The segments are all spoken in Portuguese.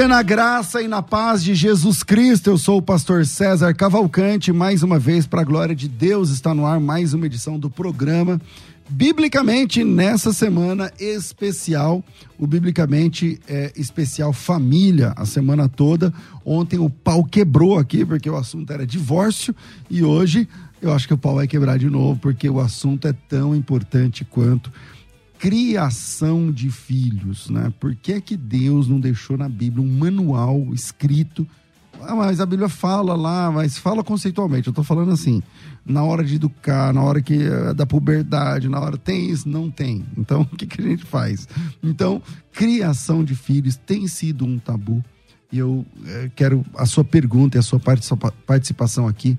Dia na graça e na paz de Jesus Cristo. Eu sou o pastor César Cavalcante. Mais uma vez, para a glória de Deus, está no ar mais uma edição do programa. Biblicamente, nessa semana especial, o Biblicamente é especial família, a semana toda. Ontem o pau quebrou aqui, porque o assunto era divórcio, e hoje eu acho que o pau vai quebrar de novo, porque o assunto é tão importante quanto criação de filhos, né? Por que é que Deus não deixou na Bíblia um manual escrito? Ah, mas a Bíblia fala lá, mas fala conceitualmente. Eu tô falando assim, na hora de educar, na hora que é da puberdade, na hora tem isso, não tem. Então, o que, que a gente faz? Então, criação de filhos tem sido um tabu. E eu é, quero a sua pergunta e a sua participação aqui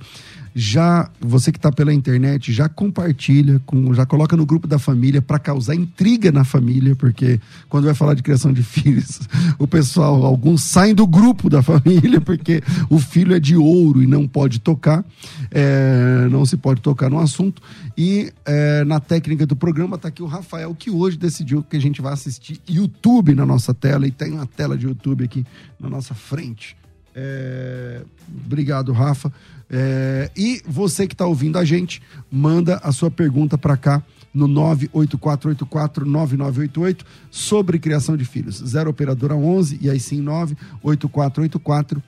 já você que está pela internet já compartilha, com, já coloca no grupo da família para causar intriga na família, porque quando vai falar de criação de filhos, o pessoal, alguns saem do grupo da família porque o filho é de ouro e não pode tocar, é, não se pode tocar no assunto. E é, na técnica do programa está aqui o Rafael, que hoje decidiu que a gente vai assistir YouTube na nossa tela e tem uma tela de YouTube aqui na nossa frente. É, obrigado, Rafa. É, e você que está ouvindo a gente, manda a sua pergunta para cá no 984849988 sobre criação de filhos. 0 operadora 11 e aí sim 98484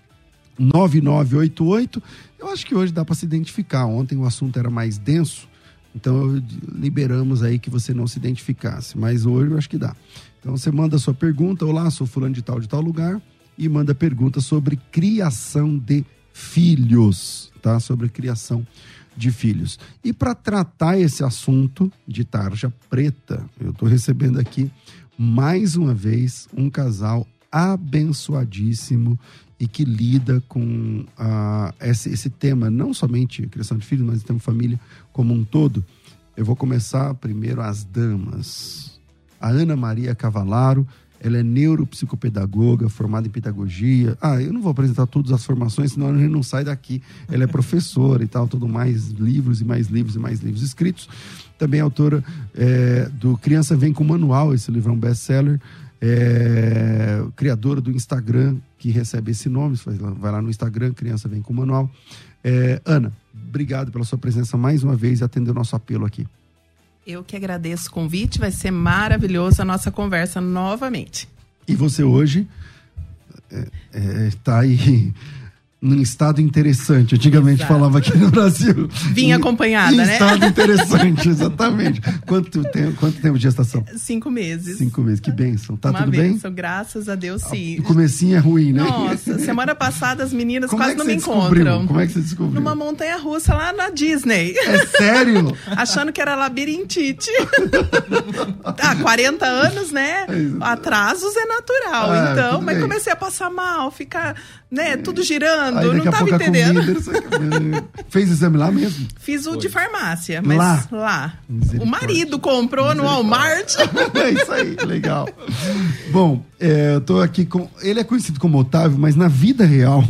9988. Eu acho que hoje dá para se identificar. Ontem o assunto era mais denso, então liberamos aí que você não se identificasse, mas hoje eu acho que dá. Então você manda a sua pergunta, olá, sou fulano de tal de tal lugar e manda pergunta sobre criação de filhos tá? Sobre criação de filhos. E para tratar esse assunto de tarja preta, eu estou recebendo aqui mais uma vez um casal abençoadíssimo e que lida com esse, esse tema, não somente criação de filhos, mas o tema família como um todo. Eu vou começar primeiro as damas. A Ana Maria Cavalaro, ela é neuropsicopedagoga, formada em pedagogia. Ah, eu não vou apresentar todas as formações, senão a gente não sai daqui. Ela é professora e tal, tudo mais, livros e mais livros e mais livros escritos. Também é autora é, do Criança Vem com Manual, esse livro é um best-seller. É, criadora do Instagram, que recebe esse nome, vai lá no Instagram, Criança Vem com Manual. É, Ana, obrigado pela sua presença mais uma vez e atender o nosso apelo aqui. Eu que agradeço o convite, vai ser maravilhoso a nossa conversa novamente. E você hoje está é, é, tá aí num estado interessante. Antigamente Exato. falava aqui no Brasil. Vinha acompanhada, em né? Estado interessante, exatamente. Quanto tempo, quanto tempo de gestação? Cinco meses. Cinco meses, que bênção. Tá Uma tudo bênção, bem? graças a Deus, sim. O comecinho é ruim, né? Nossa, semana passada as meninas Como quase é não me encontram. Descobriu? Como é que você descobriu? Numa montanha russa lá na Disney. É sério? Achando que era labirintite. ah, 40 anos, né? Atrasos é natural. Ah, então, mas bem. comecei a passar mal, ficar né? Tudo girando, Aí, não tava entendendo. Comida, fez exame lá mesmo? Fiz o Foi. de farmácia, mas lá. lá. O marido comprou no Walmart. é isso aí, legal. Bom, é, eu tô aqui com. Ele é conhecido como Otávio, mas na vida real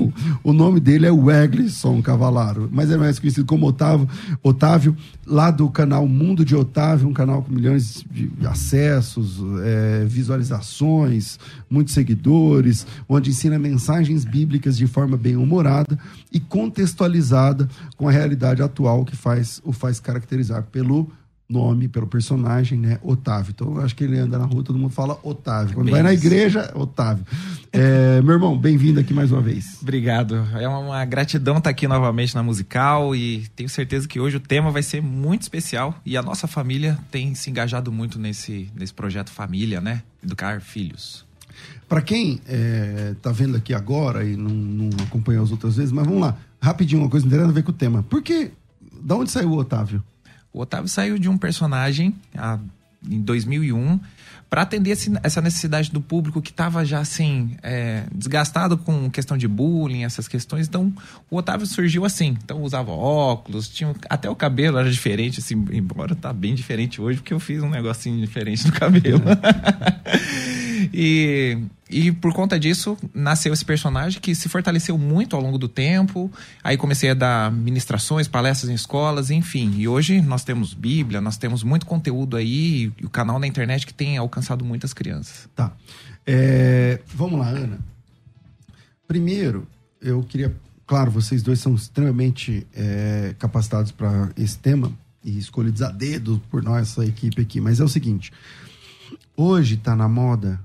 o nome dele é Weglisson Cavalaro. Mas é mais conhecido como Otávio, Otávio, lá do canal Mundo de Otávio, um canal com milhões de acessos, é, visualizações, muitos seguidores, onde ensina mensagens bíblicas de forma bem humorada e contextualizada com a realidade atual que faz o faz caracterizar pelo nome, pelo personagem, né? Otávio. Então, acho que ele anda na rua, todo mundo fala Otávio. Quando Bem vai na igreja, Otávio. É, meu irmão, bem-vindo aqui mais uma vez. Obrigado. É uma gratidão estar aqui novamente na Musical e tenho certeza que hoje o tema vai ser muito especial e a nossa família tem se engajado muito nesse, nesse projeto Família, né? Educar filhos. Para quem é, tá vendo aqui agora e não, não acompanhou as outras vezes, mas vamos lá, rapidinho, uma coisa nada a ver com o tema. Por que, da onde saiu o Otávio? O Otávio saiu de um personagem a, em 2001 para atender essa necessidade do público que estava já assim é, desgastado com questão de bullying, essas questões. Então o Otávio surgiu assim. Então usava óculos, tinha até o cabelo era diferente, assim, embora tá bem diferente hoje porque eu fiz um negocinho diferente no cabelo. e e por conta disso, nasceu esse personagem que se fortaleceu muito ao longo do tempo. Aí comecei a dar ministrações, palestras em escolas, enfim. E hoje nós temos Bíblia, nós temos muito conteúdo aí, o canal na internet que tem alcançado muitas crianças. Tá. É, vamos lá, Ana. Primeiro, eu queria. Claro, vocês dois são extremamente é, capacitados para esse tema e escolhidos a dedo por nossa equipe aqui, mas é o seguinte: hoje está na moda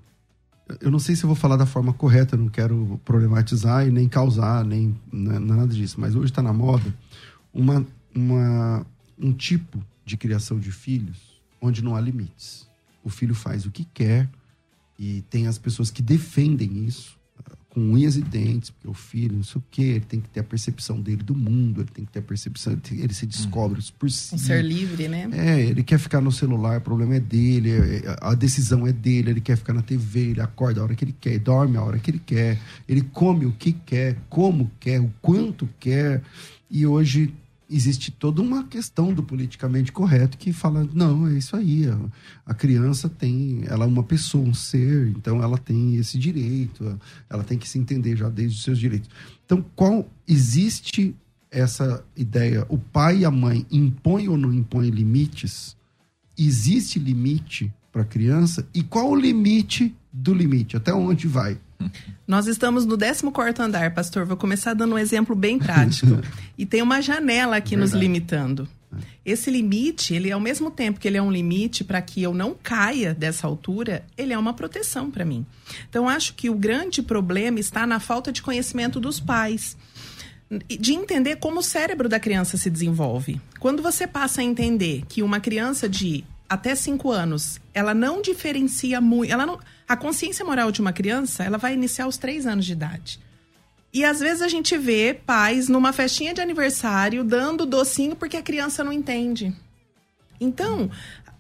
eu não sei se eu vou falar da forma correta, não quero problematizar e nem causar, nem né, nada disso, mas hoje está na moda uma, uma, um tipo de criação de filhos onde não há limites. O filho faz o que quer e tem as pessoas que defendem isso com unhas e dentes, porque o filho, não sei o quê, ele tem que ter a percepção dele do mundo, ele tem que ter a percepção, ele, ele se descobre por si. Um ser livre, né? É, ele quer ficar no celular, o problema é dele, é, é, a decisão é dele, ele quer ficar na TV, ele acorda a hora que ele quer, dorme a hora que ele quer, ele come o que quer, como quer, o quanto quer. E hoje existe toda uma questão do politicamente correto que fala não é isso aí a, a, criança tem ela é uma pessoa um ser então ela tem esse direito ela tem que se entender já desde os seus direitos. Então qual existe essa ideia o pai e a mãe impõem ou não impõem limites? Existe limite para a criança? E qual o limite do limite? Até onde vai nós estamos no 14 andar, pastor. Vou começar dando um exemplo bem prático. e tem uma janela aqui Verdade. nos limitando. Esse limite, ele ao mesmo tempo que ele é um limite para que eu não caia dessa altura, ele é uma proteção para mim. Então acho que o grande problema está na falta de conhecimento dos pais de entender como o cérebro da criança se desenvolve. Quando você passa a entender que uma criança de até 5 anos, ela não diferencia muito, ela não a consciência moral de uma criança, ela vai iniciar aos três anos de idade. E às vezes a gente vê pais numa festinha de aniversário dando docinho porque a criança não entende. Então,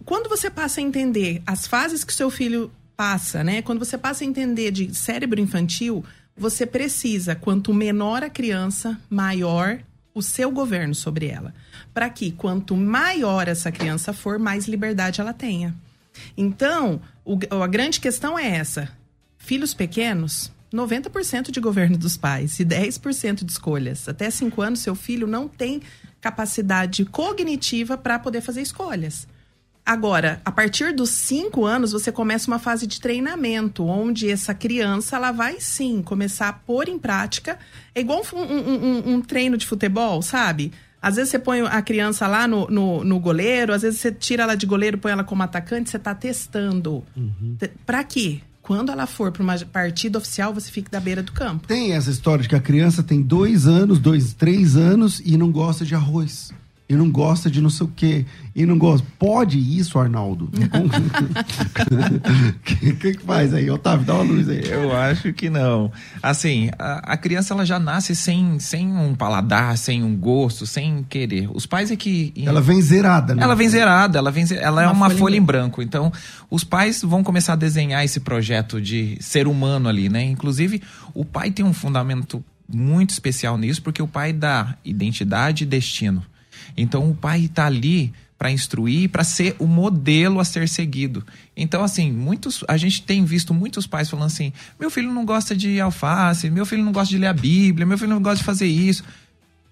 quando você passa a entender as fases que o seu filho passa, né? Quando você passa a entender de cérebro infantil, você precisa, quanto menor a criança, maior o seu governo sobre ela. Para que, quanto maior essa criança for, mais liberdade ela tenha. Então, o, a grande questão é essa: filhos pequenos, 90% de governo dos pais e 10% de escolhas. Até 5 anos, seu filho não tem capacidade cognitiva para poder fazer escolhas. Agora, a partir dos 5 anos, você começa uma fase de treinamento, onde essa criança ela vai sim começar a pôr em prática. É igual um, um, um, um treino de futebol, sabe? Às vezes você põe a criança lá no, no, no, goleiro, às vezes você tira ela de goleiro, põe ela como atacante, você está testando. Uhum. Para quê? Quando ela for para uma partida oficial, você fica da beira do campo. Tem essa história de que a criança tem dois anos, dois, três anos e não gosta de arroz. E não gosta de não sei o quê, e não gosta. Pode isso, Arnaldo? O que, que, que faz aí? Otávio, dá uma luz aí. Eu acho que não. Assim, a, a, criança ela já nasce sem, sem um paladar, sem um gosto, sem querer. Os pais é que. Ela vem zerada, né? Ela vem zerada, ela, vem, ela é uma, uma folha, folha em branco. Então, os pais vão começar a desenhar esse projeto de ser humano ali, né? Inclusive, o pai tem um fundamento muito especial nisso, porque o pai dá identidade e destino. Então o pai está ali para instruir, para ser o modelo a ser seguido. Então, assim, muitos, a gente tem visto muitos pais falando assim: meu filho não gosta de alface, meu filho não gosta de ler a Bíblia, meu filho não gosta de fazer isso.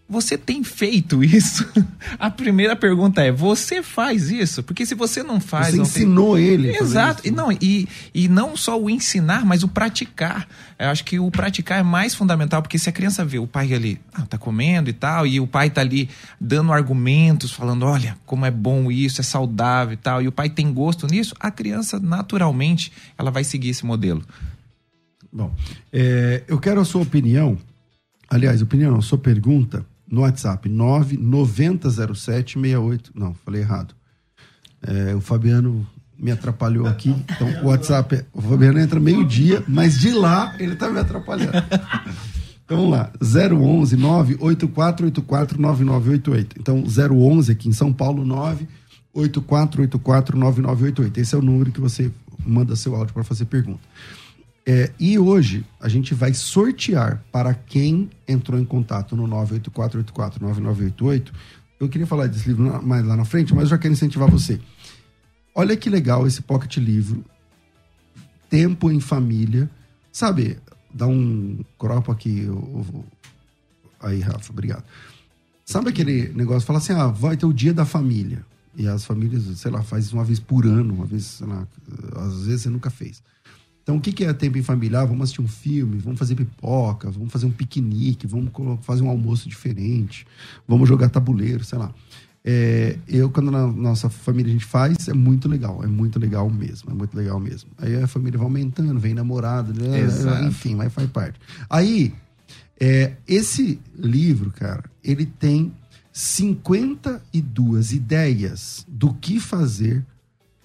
Você tem feito isso? A primeira pergunta é: você faz isso? Porque se você não faz. Você não ensinou tem... ele. Exato. E não, e, e não só o ensinar, mas o praticar. Eu acho que o praticar é mais fundamental, porque se a criança vê o pai ali, ah, tá comendo e tal, e o pai tá ali dando argumentos, falando: olha, como é bom isso, é saudável e tal, e o pai tem gosto nisso, a criança, naturalmente, ela vai seguir esse modelo. Bom, é, eu quero a sua opinião. Aliás, opinião, a sua pergunta no WhatsApp 9900768. Não, falei errado. É, o Fabiano me atrapalhou aqui. Então, o WhatsApp, o Fabiano entra meio-dia, mas de lá ele está me atrapalhando. Então, vamos lá. 011 98484 9988. Então, 011 aqui em São Paulo, 98484 9988. Esse é o número que você manda seu áudio para fazer pergunta. É, e hoje a gente vai sortear para quem entrou em contato no 984849988. Eu queria falar desse livro mais lá na frente, mas eu já quero incentivar você. Olha que legal esse pocket livro. Tempo em família. Sabe, dá um cropo aqui. Aí, Rafa, obrigado. Sabe aquele negócio? Fala assim: ah, vai ter o dia da família. E as famílias, sei lá, faz uma vez por ano, uma vez, lá, às vezes você nunca fez. Então, o que é tempo em família? Ah, vamos assistir um filme, vamos fazer pipoca, vamos fazer um piquenique, vamos fazer um almoço diferente, vamos jogar tabuleiro, sei lá. É, eu, quando na nossa família a gente faz, é muito legal, é muito legal mesmo, é muito legal mesmo. Aí a família vai aumentando, vem namorado, né? enfim, mas faz parte. Aí, é, esse livro, cara, ele tem 52 ideias do que fazer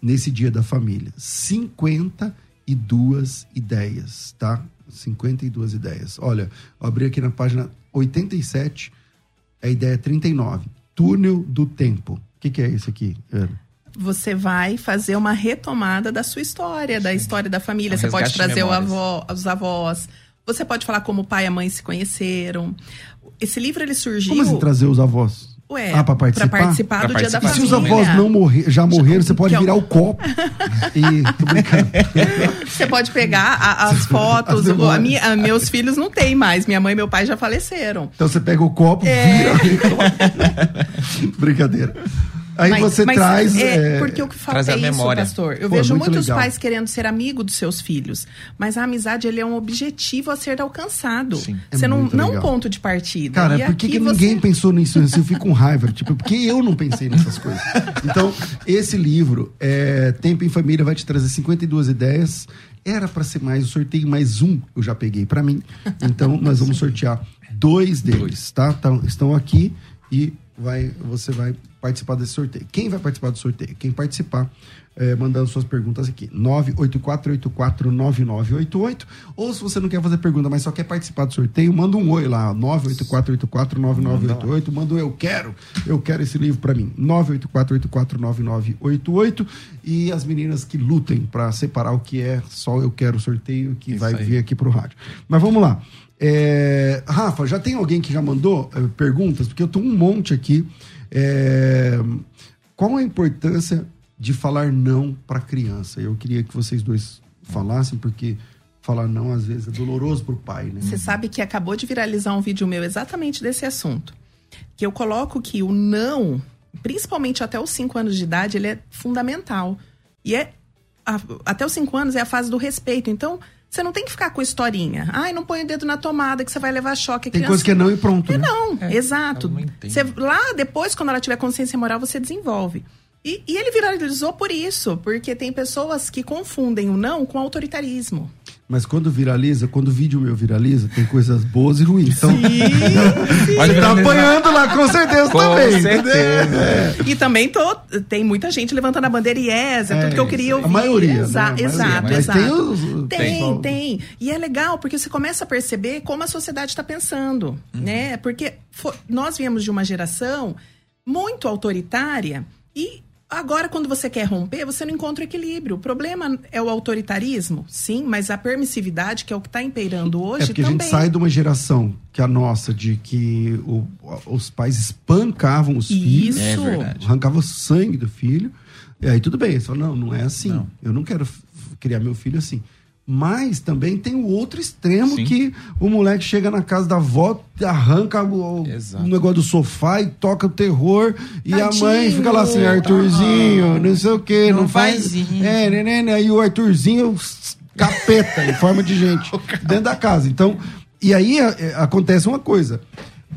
nesse dia da família. 52 52 ideias, tá? 52 ideias. Olha, eu abri aqui na página 87, a ideia 39. Túnel do tempo. O que, que é isso aqui, Ana? Você vai fazer uma retomada da sua história, da história da família. Você pode trazer o avó, os avós. Você pode falar como o pai e a mãe se conheceram. Esse livro ele surgiu. Como assim trazer os avós? Ué, ah, pra participar? Pra participar pra do participar. dia da família. Se os avós não morrer, já morreram, você pode virar o copo. e, você pode pegar a, as fotos. As a minha, a, meus filhos não têm mais. Minha mãe e meu pai já faleceram. Então você pega o copo, é... vira. Brincadeira. Aí mas, você mas traz. É, é, porque o que falta é isso, memória. pastor. Eu Pô, vejo muitos legal. pais querendo ser amigo dos seus filhos. Mas a amizade ele é um objetivo a ser alcançado. Sim. Você é não, não um ponto de partida. Cara, e por que, que você... ninguém pensou nisso? Eu fico com raiva. Tipo, porque eu não pensei nessas coisas. Então, esse livro, é, Tempo em Família, vai te trazer 52 ideias. Era para ser mais o sorteio, mais um eu já peguei para mim. Então, nós vamos sortear dois deles, tá? Então, estão aqui e vai, você vai participar desse sorteio. Quem vai participar do sorteio? Quem participar, é, mandando suas perguntas aqui. 984849988. Ou se você não quer fazer pergunta, mas só quer participar do sorteio, manda um oi lá. 984849988. Manda um eu quero, eu quero esse livro para mim. 984849988. E as meninas que lutem para separar o que é só eu quero sorteio, que Isso vai aí. vir aqui pro rádio. Mas vamos lá. É, Rafa, já tem alguém que já mandou é, perguntas? Porque eu tô um monte aqui. É, qual a importância de falar não para criança? Eu queria que vocês dois falassem, porque falar não às vezes é doloroso para o pai, né? Você sabe que acabou de viralizar um vídeo meu exatamente desse assunto. Que eu coloco que o não, principalmente até os 5 anos de idade, ele é fundamental. E é a, até os 5 anos é a fase do respeito. Então, você não tem que ficar com historinha. Ai, não põe o dedo na tomada que você vai levar choque. tem coisa que é não e pronto. É né? não, é, exato. Você, lá depois, quando ela tiver consciência moral, você desenvolve. E, e, ele viralizou por isso, porque tem pessoas que confundem o não com autoritarismo. Mas quando viraliza, quando o vídeo meu viraliza, tem coisas boas e ruins. Então, Pode tá viralizar. apanhando lá, com certeza Com também. certeza. É. E também tô, tem muita gente levantando a bandeira e yes, é, É, tudo que eu queria a ouvir. maioria, Exa- né? A maioria. Exato, Mas exato. tem os- tem, tem. tem. E é legal, porque você começa a perceber como a sociedade está pensando, Uhum. né? Porque nós viemos de uma geração muito autoritária e agora quando você quer romper, você não encontra o equilíbrio. O problema é o autoritarismo, sim, mas a permissividade, que é o que está imperando hoje, É porque também. a gente sai de uma geração que é a nossa, de que o- os pais espancavam os filhos, Isso. É verdade. arrancavam o sangue do filho. E aí tudo bem, você fala, não, não é assim. Não. Eu não quero criar meu filho assim. Mas também tem o outro extremo Sim. que o moleque chega na casa da avó, arranca o, o negócio do sofá e toca o terror. E a mãe fica lá assim, Arthurzinho, não sei o que, não, Não faz. faz isso. É, né, né, né. Aí o Arthurzinho capeta em forma de gente dentro da casa. Então, e aí é, é, acontece uma coisa.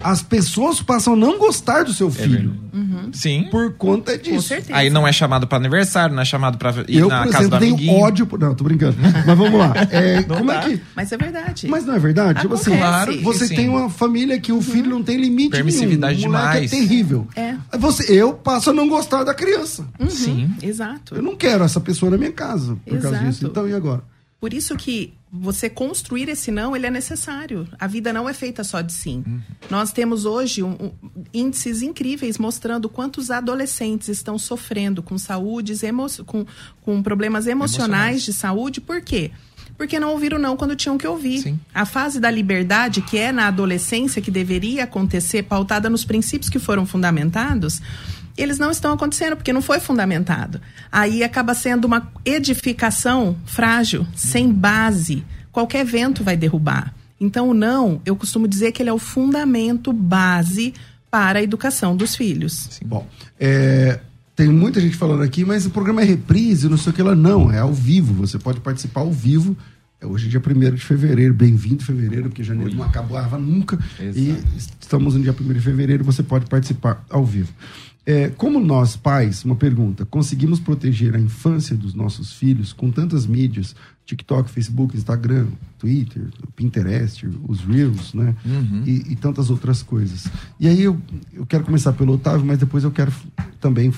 As pessoas passam a não gostar do seu filho Sim. por conta Com disso. certeza. Aí não é chamado para aniversário, não é chamado para ir Eu, na por casa exemplo, do tenho amiguinho. ódio por. Não, tô brincando. Mas vamos lá. É, como dá. é que. Mas é verdade. Mas não é verdade? Tipo assim. Claro você sim. tem uma família que o filho não tem limite Permissividade nenhum. O moleque demais. é terrível. É. Você, eu passo a não gostar da criança. Uhum, Sim. Exato. Eu não quero essa pessoa na minha casa por causa Exato. disso. Então, e agora? Por isso que você construir esse não, ele é necessário. A vida não é feita só de sim. Nós temos hoje um- um- índices incríveis mostrando quantos adolescentes estão sofrendo com saúdes, emo com, com problemas emocionais, Emocionais. de saúde. Por quê? Porque não ouviram não quando tinham que ouvir. Sim. A fase da liberdade, que é na adolescência, que deveria acontecer, pautada nos princípios que foram fundamentados, eles não estão acontecendo porque não foi fundamentado. Aí acaba sendo uma edificação frágil, sem base. Qualquer vento vai derrubar. Então, o não, eu costumo dizer que ele é o fundamento base para a educação dos filhos. Bom, é, tem muita gente falando aqui, mas o programa é reprise, não sei o que lá. Não, é ao vivo. Você pode participar ao vivo. É hoje, dia 1 de fevereiro. Bem-vindo, fevereiro, porque janeiro não acabava nunca. E Exato. estamos no dia 1 de fevereiro, você pode participar ao vivo. É, como nós, pais, uma pergunta, conseguimos proteger a infância dos nossos filhos com tantas mídias, TikTok, Facebook, Instagram, Twitter, Pinterest, os Reels, né? E, e tantas outras coisas. E aí eu, eu quero começar pelo Otávio, mas depois eu quero também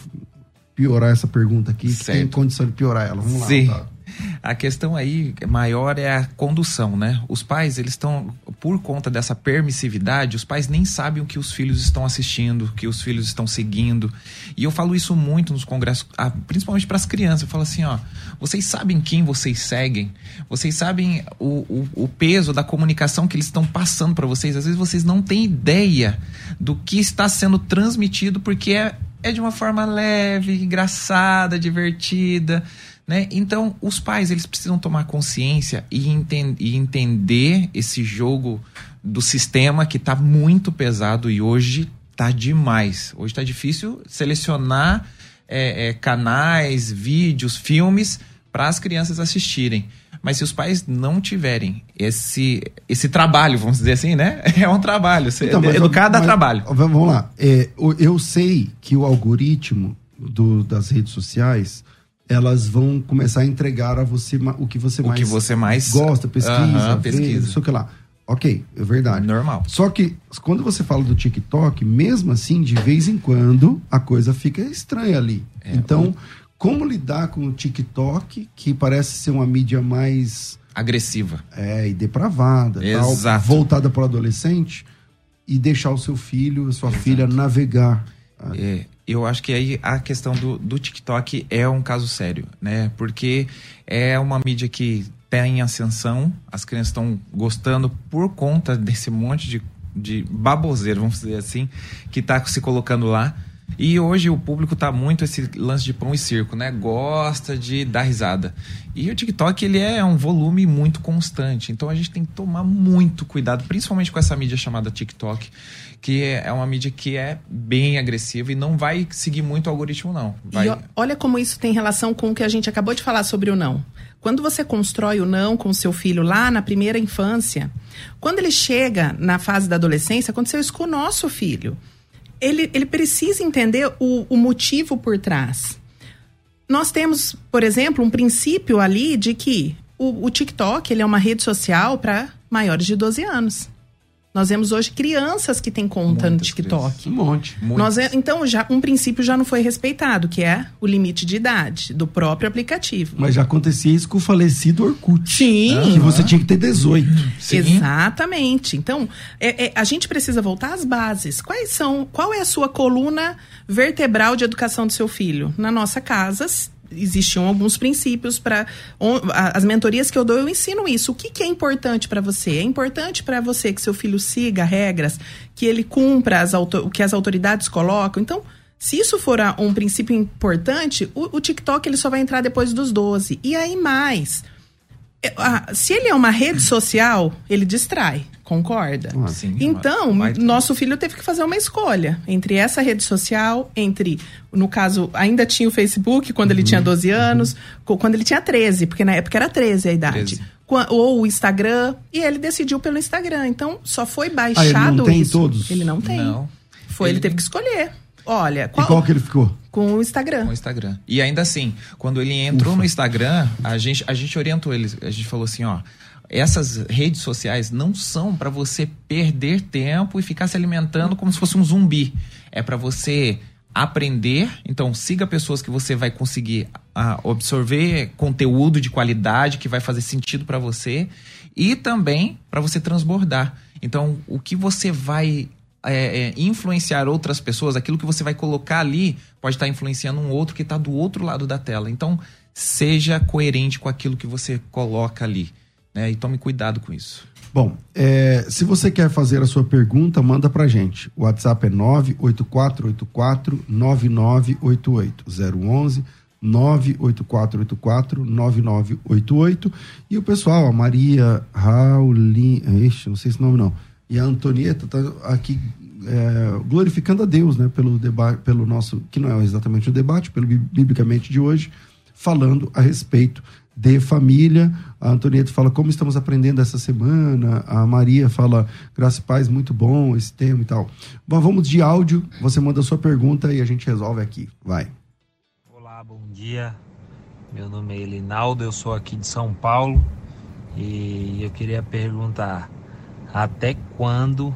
piorar essa pergunta aqui, que tem condição de piorar ela. Vamos lá, Sim. Otávio. A questão aí maior é a condução, né? Os pais, eles estão, por conta dessa permissividade, os pais nem sabem o que os filhos estão assistindo, que os filhos estão seguindo. E eu falo isso muito nos congressos, ah, principalmente para as crianças. Eu falo assim, ó, vocês sabem quem vocês seguem? Vocês sabem o, o, o peso da comunicação que eles estão passando para vocês? Às vezes vocês não têm ideia do que está sendo transmitido, porque é, é de uma forma leve, engraçada, divertida. Né? Então, os pais eles precisam tomar consciência e, enten e entender esse jogo do sistema que está muito pesado e hoje está demais. Hoje está difícil selecionar é, é, canais, vídeos, filmes para as crianças assistirem. Mas se os pais não tiverem esse, esse trabalho, vamos dizer assim, né? É um trabalho. Então, mas- educar dá mas- trabalho. Vamos lá. É, eu sei que o algoritmo do- das redes sociais elas vão começar a entregar a você o que você O mais que você mais gosta, pesquisa, vê, pesquisa. não sei o que lá. Ok, é verdade. Normal. Só que quando você fala do TikTok, mesmo assim, de vez em quando, a coisa fica estranha ali. É, então, como lidar com o TikTok, que parece ser uma mídia mais Agressiva. é, e depravada, tal, Exato. voltada para o adolescente, e deixar o seu filho, a sua filha navegar. É, eu acho que aí a questão do, do TikTok é um caso sério, né? Porque é uma mídia que está em ascensão, as crianças estão gostando por conta desse monte de, de baboseiro, vamos dizer assim, que está se colocando lá. E hoje o público tá muito esse lance de pão e circo, né? Gosta de dar risada. E o TikTok, ele é um volume muito constante. Então a gente tem que tomar muito cuidado, principalmente com essa mídia chamada TikTok, que é uma mídia que é bem agressiva e não vai seguir muito o algoritmo, não. Vai... E olha como isso tem relação com o que a gente acabou de falar sobre o não. Quando você constrói o não com o seu filho lá na primeira infância, quando ele chega na fase da adolescência, aconteceu isso com o nosso filho. Ele, ele precisa entender o, o motivo por trás. Nós temos, por exemplo, um princípio ali de que o, o TikTok ele é uma rede social para maiores de 12 anos. Nós vemos hoje crianças que têm conta Muitas no TikTok. Crianças. Um monte. Nós, então, já um princípio já não foi respeitado, que é o limite de idade do próprio aplicativo. Mas já acontecia isso com o falecido Orkut. Sim. Que você tinha que ter 18. Sim. Exatamente. Então, é, é, a gente precisa voltar às bases. Quais são, qual é a sua coluna vertebral de educação do seu filho? Na nossa casa, existiam alguns princípios para as mentorias que eu dou eu ensino isso. O que, que é importante para você? É importante para você que seu filho siga regras que ele cumpra as o que as autoridades colocam. Então se isso for um princípio importante o, o TikTok ele só vai entrar depois dos 12 e aí mais é, se ele é uma rede social ele distrai Concorda? Ah, sim, então, nosso filho teve que fazer uma escolha entre essa rede social, entre, no caso, ainda tinha o Facebook quando uhum, ele tinha 12 uhum. anos, uhum. quando ele tinha 13, porque na época era 13 a idade. 13. Ou o Instagram, e ele decidiu pelo Instagram. Então, só foi baixado ah, ele não tem isso. todos? Ele não tem. Não. Foi, ele... ele teve que escolher. Olha, qual, e qual que ele ficou? Com o Instagram. Com o Instagram. E ainda assim, quando ele entrou Ufa. no Instagram, a gente, a gente orientou ele. A gente falou assim, ó essas redes sociais não são para você perder tempo e ficar se alimentando como se fosse um zumbi. É para você aprender. Então, siga pessoas que você vai conseguir uh, absorver conteúdo de qualidade que vai fazer sentido para você e também para você transbordar. Então, o que você vai é, é, influenciar outras pessoas, aquilo que você vai colocar ali pode estar influenciando um outro que está do outro lado da tela. Então, seja coerente com aquilo que você coloca ali né? E tome cuidado com isso. Bom, é, se você quer fazer a sua pergunta, manda pra gente. O WhatsApp é 98484-9988. 011 98484-9988. E o pessoal, a Maria Raulin, ixi, não sei esse nome não. E a Antonieta tá aqui é, glorificando a Deus, né, pelo debate, pelo nosso, que não é exatamente o debate, pelo biblicamente de hoje, falando a respeito de família. A Antonieta fala como estamos aprendendo essa semana. A Maria fala graça e paz, muito bom esse tema e tal. Bom, vamos de áudio. Você manda sua pergunta e a gente resolve aqui. Vai. Olá, bom dia. Meu nome é Elinaldo, eu sou aqui de São Paulo e eu queria perguntar até quando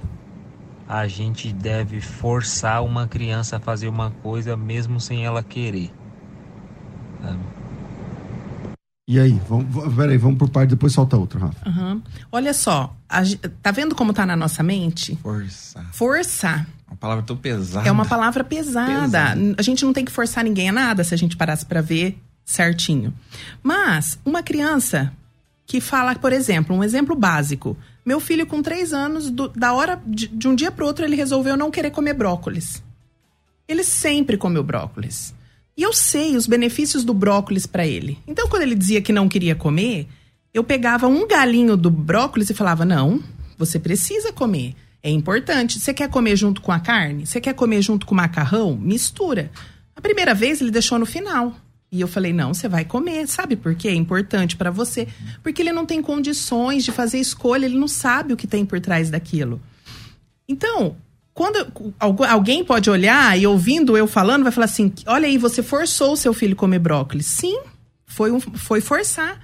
a gente deve forçar uma criança a fazer uma coisa mesmo sem ela querer? E aí, vamos, peraí, vamos por parte, depois solta outro, Rafa. Uhum. Olha só, a, tá vendo como tá na nossa mente? Força. Força. Uma palavra tão pesada. É uma palavra pesada. pesada. A gente não tem que forçar ninguém a nada se a gente parasse para ver certinho. Mas, uma criança que fala, por exemplo, um exemplo básico. Meu filho, com três anos, do, da hora de, de um dia para outro, ele resolveu não querer comer brócolis. Ele sempre comeu brócolis. E eu sei os benefícios do brócolis para ele. Então, quando ele dizia que não queria comer, eu pegava um galinho do brócolis e falava: não, você precisa comer. É importante. Você quer comer junto com a carne? Você quer comer junto com o macarrão? Mistura. A primeira vez ele deixou no final. E eu falei: não, você vai comer. Sabe por quê? É importante para você. Porque ele não tem condições de fazer escolha, ele não sabe o que tem por trás daquilo. Então, quando alguém pode olhar e ouvindo eu falando, vai falar assim: olha aí, você forçou o seu filho comer brócolis. Sim, foi, um, foi forçar.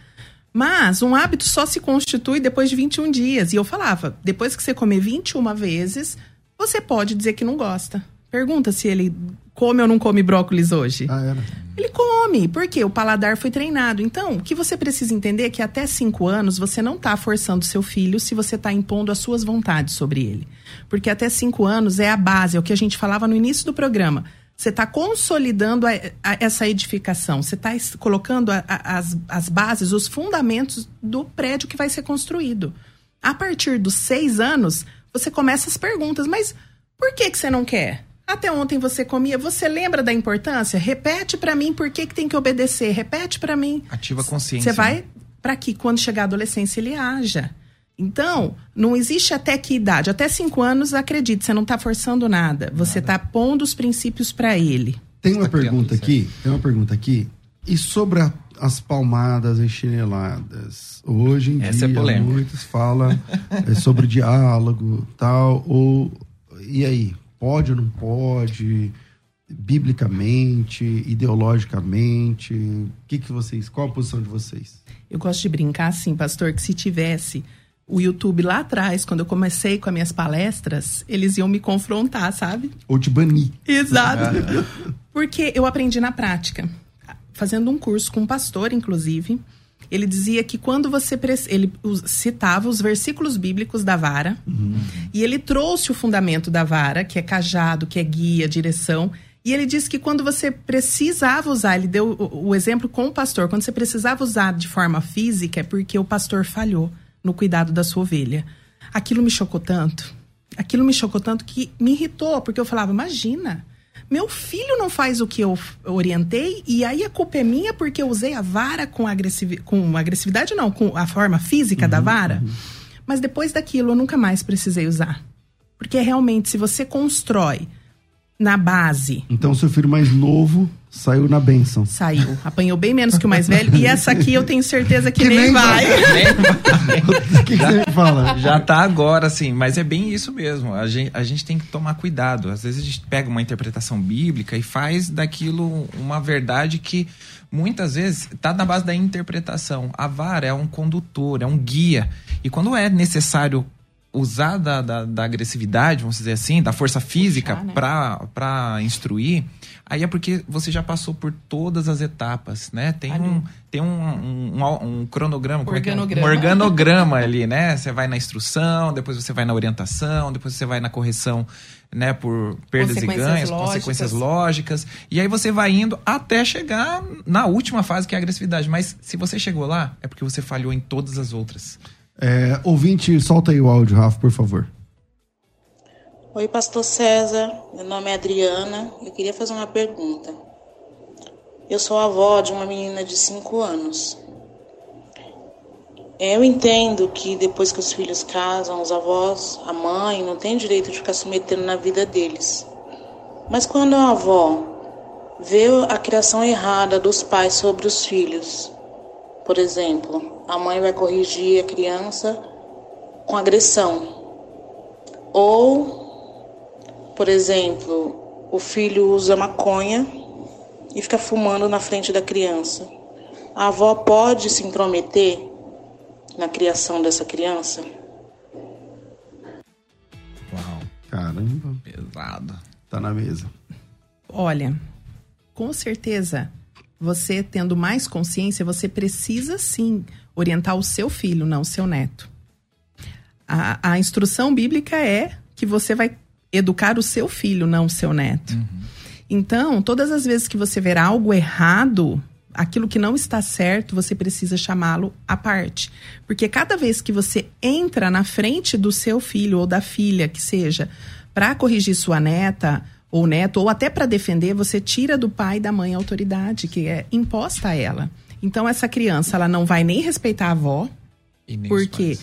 Mas um hábito só se constitui depois de 21 dias. E eu falava: depois que você comer 21 vezes, você pode dizer que não gosta. Pergunta se ele come ou não come brócolis hoje. Ah, era. Ele come, porque o paladar foi treinado. Então, o que você precisa entender é que até 5 anos você não está forçando seu filho se você está impondo as suas vontades sobre ele. Porque até 5 anos é a base, é o que a gente falava no início do programa. Você está consolidando a, a, essa edificação, você está colocando a, as, as bases, os fundamentos do prédio que vai ser construído. A partir dos seis anos, você começa as perguntas, mas por que, que você não quer? Até ontem você comia, você lembra da importância? Repete para mim por que, que tem que obedecer. Repete para mim. Ativa a consciência. Você vai para que quando chegar a adolescência ele haja. Então, não existe até que idade. Até cinco anos, acredite, você não está forçando nada. Você está pondo os princípios para ele. Tem uma pergunta aqui, tem uma pergunta aqui. E sobre a, as palmadas e chineladas? Hoje em Essa é dia, é muitos falam é, sobre diálogo tal, ou... E aí? Pode ou não pode? biblicamente, ideologicamente? O que, que vocês. Qual a posição de vocês? Eu gosto de brincar assim, pastor, que se tivesse o YouTube lá atrás, quando eu comecei com as minhas palestras, eles iam me confrontar, sabe? Ou te banir. Exato. Porque eu aprendi na prática, fazendo um curso com um pastor, inclusive. Ele dizia que quando você. Ele citava os versículos bíblicos da vara, uhum. e ele trouxe o fundamento da vara, que é cajado, que é guia, direção. E ele disse que quando você precisava usar, ele deu o, o exemplo com o pastor, quando você precisava usar de forma física, é porque o pastor falhou no cuidado da sua ovelha. Aquilo me chocou tanto, aquilo me chocou tanto que me irritou, porque eu falava, imagina, meu filho não faz o que eu orientei e aí a culpa é minha porque eu usei a vara com, agressivi com agressividade, não, com a forma física uhum, da vara. Uhum. Mas depois daquilo eu nunca mais precisei usar. Porque realmente, se você constrói na base. Então, seu filho mais novo saiu na benção. Saiu. Apanhou bem menos que o mais velho. E essa aqui eu tenho certeza que, que nem, nem, vai. O que, você fala? Já tá agora, assim. Mas é bem isso mesmo. A gente, a gente tem que tomar cuidado. Às vezes a gente pega uma interpretação bíblica e faz daquilo uma verdade que muitas vezes está na base da interpretação. A vara é um condutor, é um guia. E quando é necessário usar da, da, da, agressividade, vamos dizer assim, da força física né? para instruir, aí é porque você já passou por todas as etapas, né? Tem um, tem um, um, um, um cronograma, organograma. É? um organograma ali, né? Você vai na instrução, depois você vai na orientação, depois você vai na correção, né? Por perdas e ganhos, lógicas. consequências lógicas. E aí você vai indo até chegar na última fase, que é a agressividade. Mas se você chegou lá, é porque você falhou em todas as outras. É, ouvinte, solta aí o áudio, Rafa, por favor. Oi, pastor César. Meu nome é Adriana. Eu queria fazer uma pergunta. Eu sou avó de uma menina de 5 anos. Eu entendo que depois que os filhos casam, os avós, a mãe, não tem direito de ficar se metendo na vida deles. Mas quando a avó vê a criação errada dos pais sobre os filhos, por exemplo, a mãe vai corrigir a criança com agressão. Ou, por exemplo, o filho usa maconha e fica fumando na frente da criança. A avó pode se intrometer na criação dessa criança? Uau. Caramba. Pesado. Tá na mesa. Olha, com certeza você tendo mais consciência, você precisa sim orientar o seu filho, não o seu neto. A, a instrução bíblica é que você vai educar o seu filho, não o seu neto. Uhum. Então, todas as vezes que você ver algo errado, aquilo que não está certo, você precisa chamá-lo à parte. Porque cada vez que você entra na frente do seu filho ou da filha, que seja, para corrigir sua neta ou neto, ou até para defender, você tira do pai e da mãe a autoridade que é imposta a ela. Então essa criança ela não vai nem respeitar a avó, porque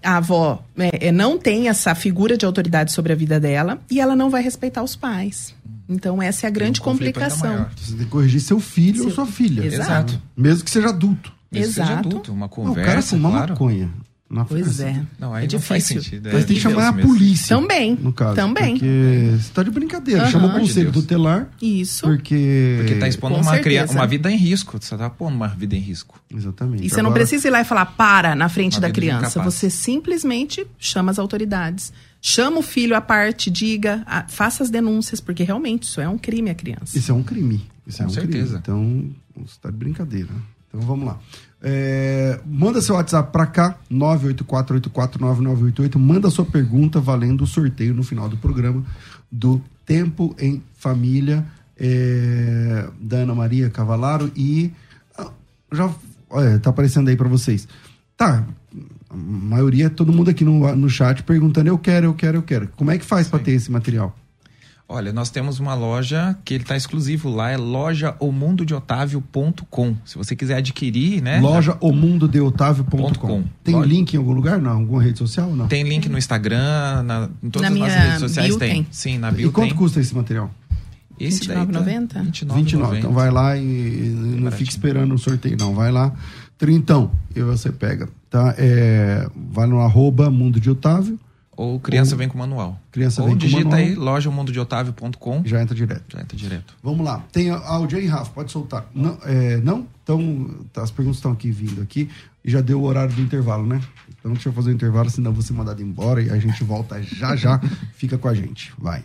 a avó é, é, não tem essa figura de autoridade sobre a vida dela e ela não vai respeitar os pais. Então essa é a grande um complicação. Você tem que corrigir seu filho seu... ou sua filha. Exato. Mesmo que seja adulto. Mesmo Exato. Que seja adulto, uma conversa. Não, o cara fuma claro. maconha. Na pois é. Não, aí é não faz sentido. Mas é tem que chamar a polícia. Também. No caso. Também. Porque você tá de brincadeira. Uhum. Chama o conselho de tutelar. Isso. Porque. Porque tá expondo uma, criança, uma vida em risco. Você tá pondo uma vida em risco. Exatamente. E você Agora, não precisa ir lá e falar para na frente da criança. Você simplesmente chama as autoridades. Chama o filho à parte, diga, a, faça as denúncias, porque realmente isso é um crime a criança. Isso é um crime. Isso Com é um certeza. crime. Então, você tá de brincadeira. Então vamos lá. É, manda seu WhatsApp para cá, 984849988. Manda sua pergunta valendo o sorteio no final do programa do Tempo em Família é, da Ana Maria Cavalaro. E ah, já olha, tá aparecendo aí para vocês. Tá, a maioria, todo mundo aqui no, no chat perguntando: eu quero, eu quero, eu quero. Como é que faz para ter esse material? Olha, nós temos uma loja que ele está exclusivo lá, é lojaomundodeotávio.com. Se você quiser adquirir, né? Loja omundodeotávio.com. Tem loja... link em algum lugar? Não? Alguma rede social? Não? Tem link no Instagram, na, em todas na as nossas redes sociais tem. tem. Sim, na bio E quanto tem. custa esse material? Esse 29,90? Tá 29,90. 29. Então vai lá e não fique esperando o sorteio, não. Vai lá, trintão, e você pega. Tá? É, vai no arroba Mundo de Otávio Ou criança ou... vem com manual. Criança ou vem digita com manual. aí lojamundodeotávio.com. Já entra direto. Já entra direto. Vamos lá. Tem áudio aí, Rafa? Pode soltar. Não? É, não? Então, tá, as perguntas estão aqui vindo aqui. E já deu o horário do intervalo, né? Então deixa eu fazer o intervalo, senão eu vou ser mandado embora e a gente volta já já. Fica com a gente. Vai.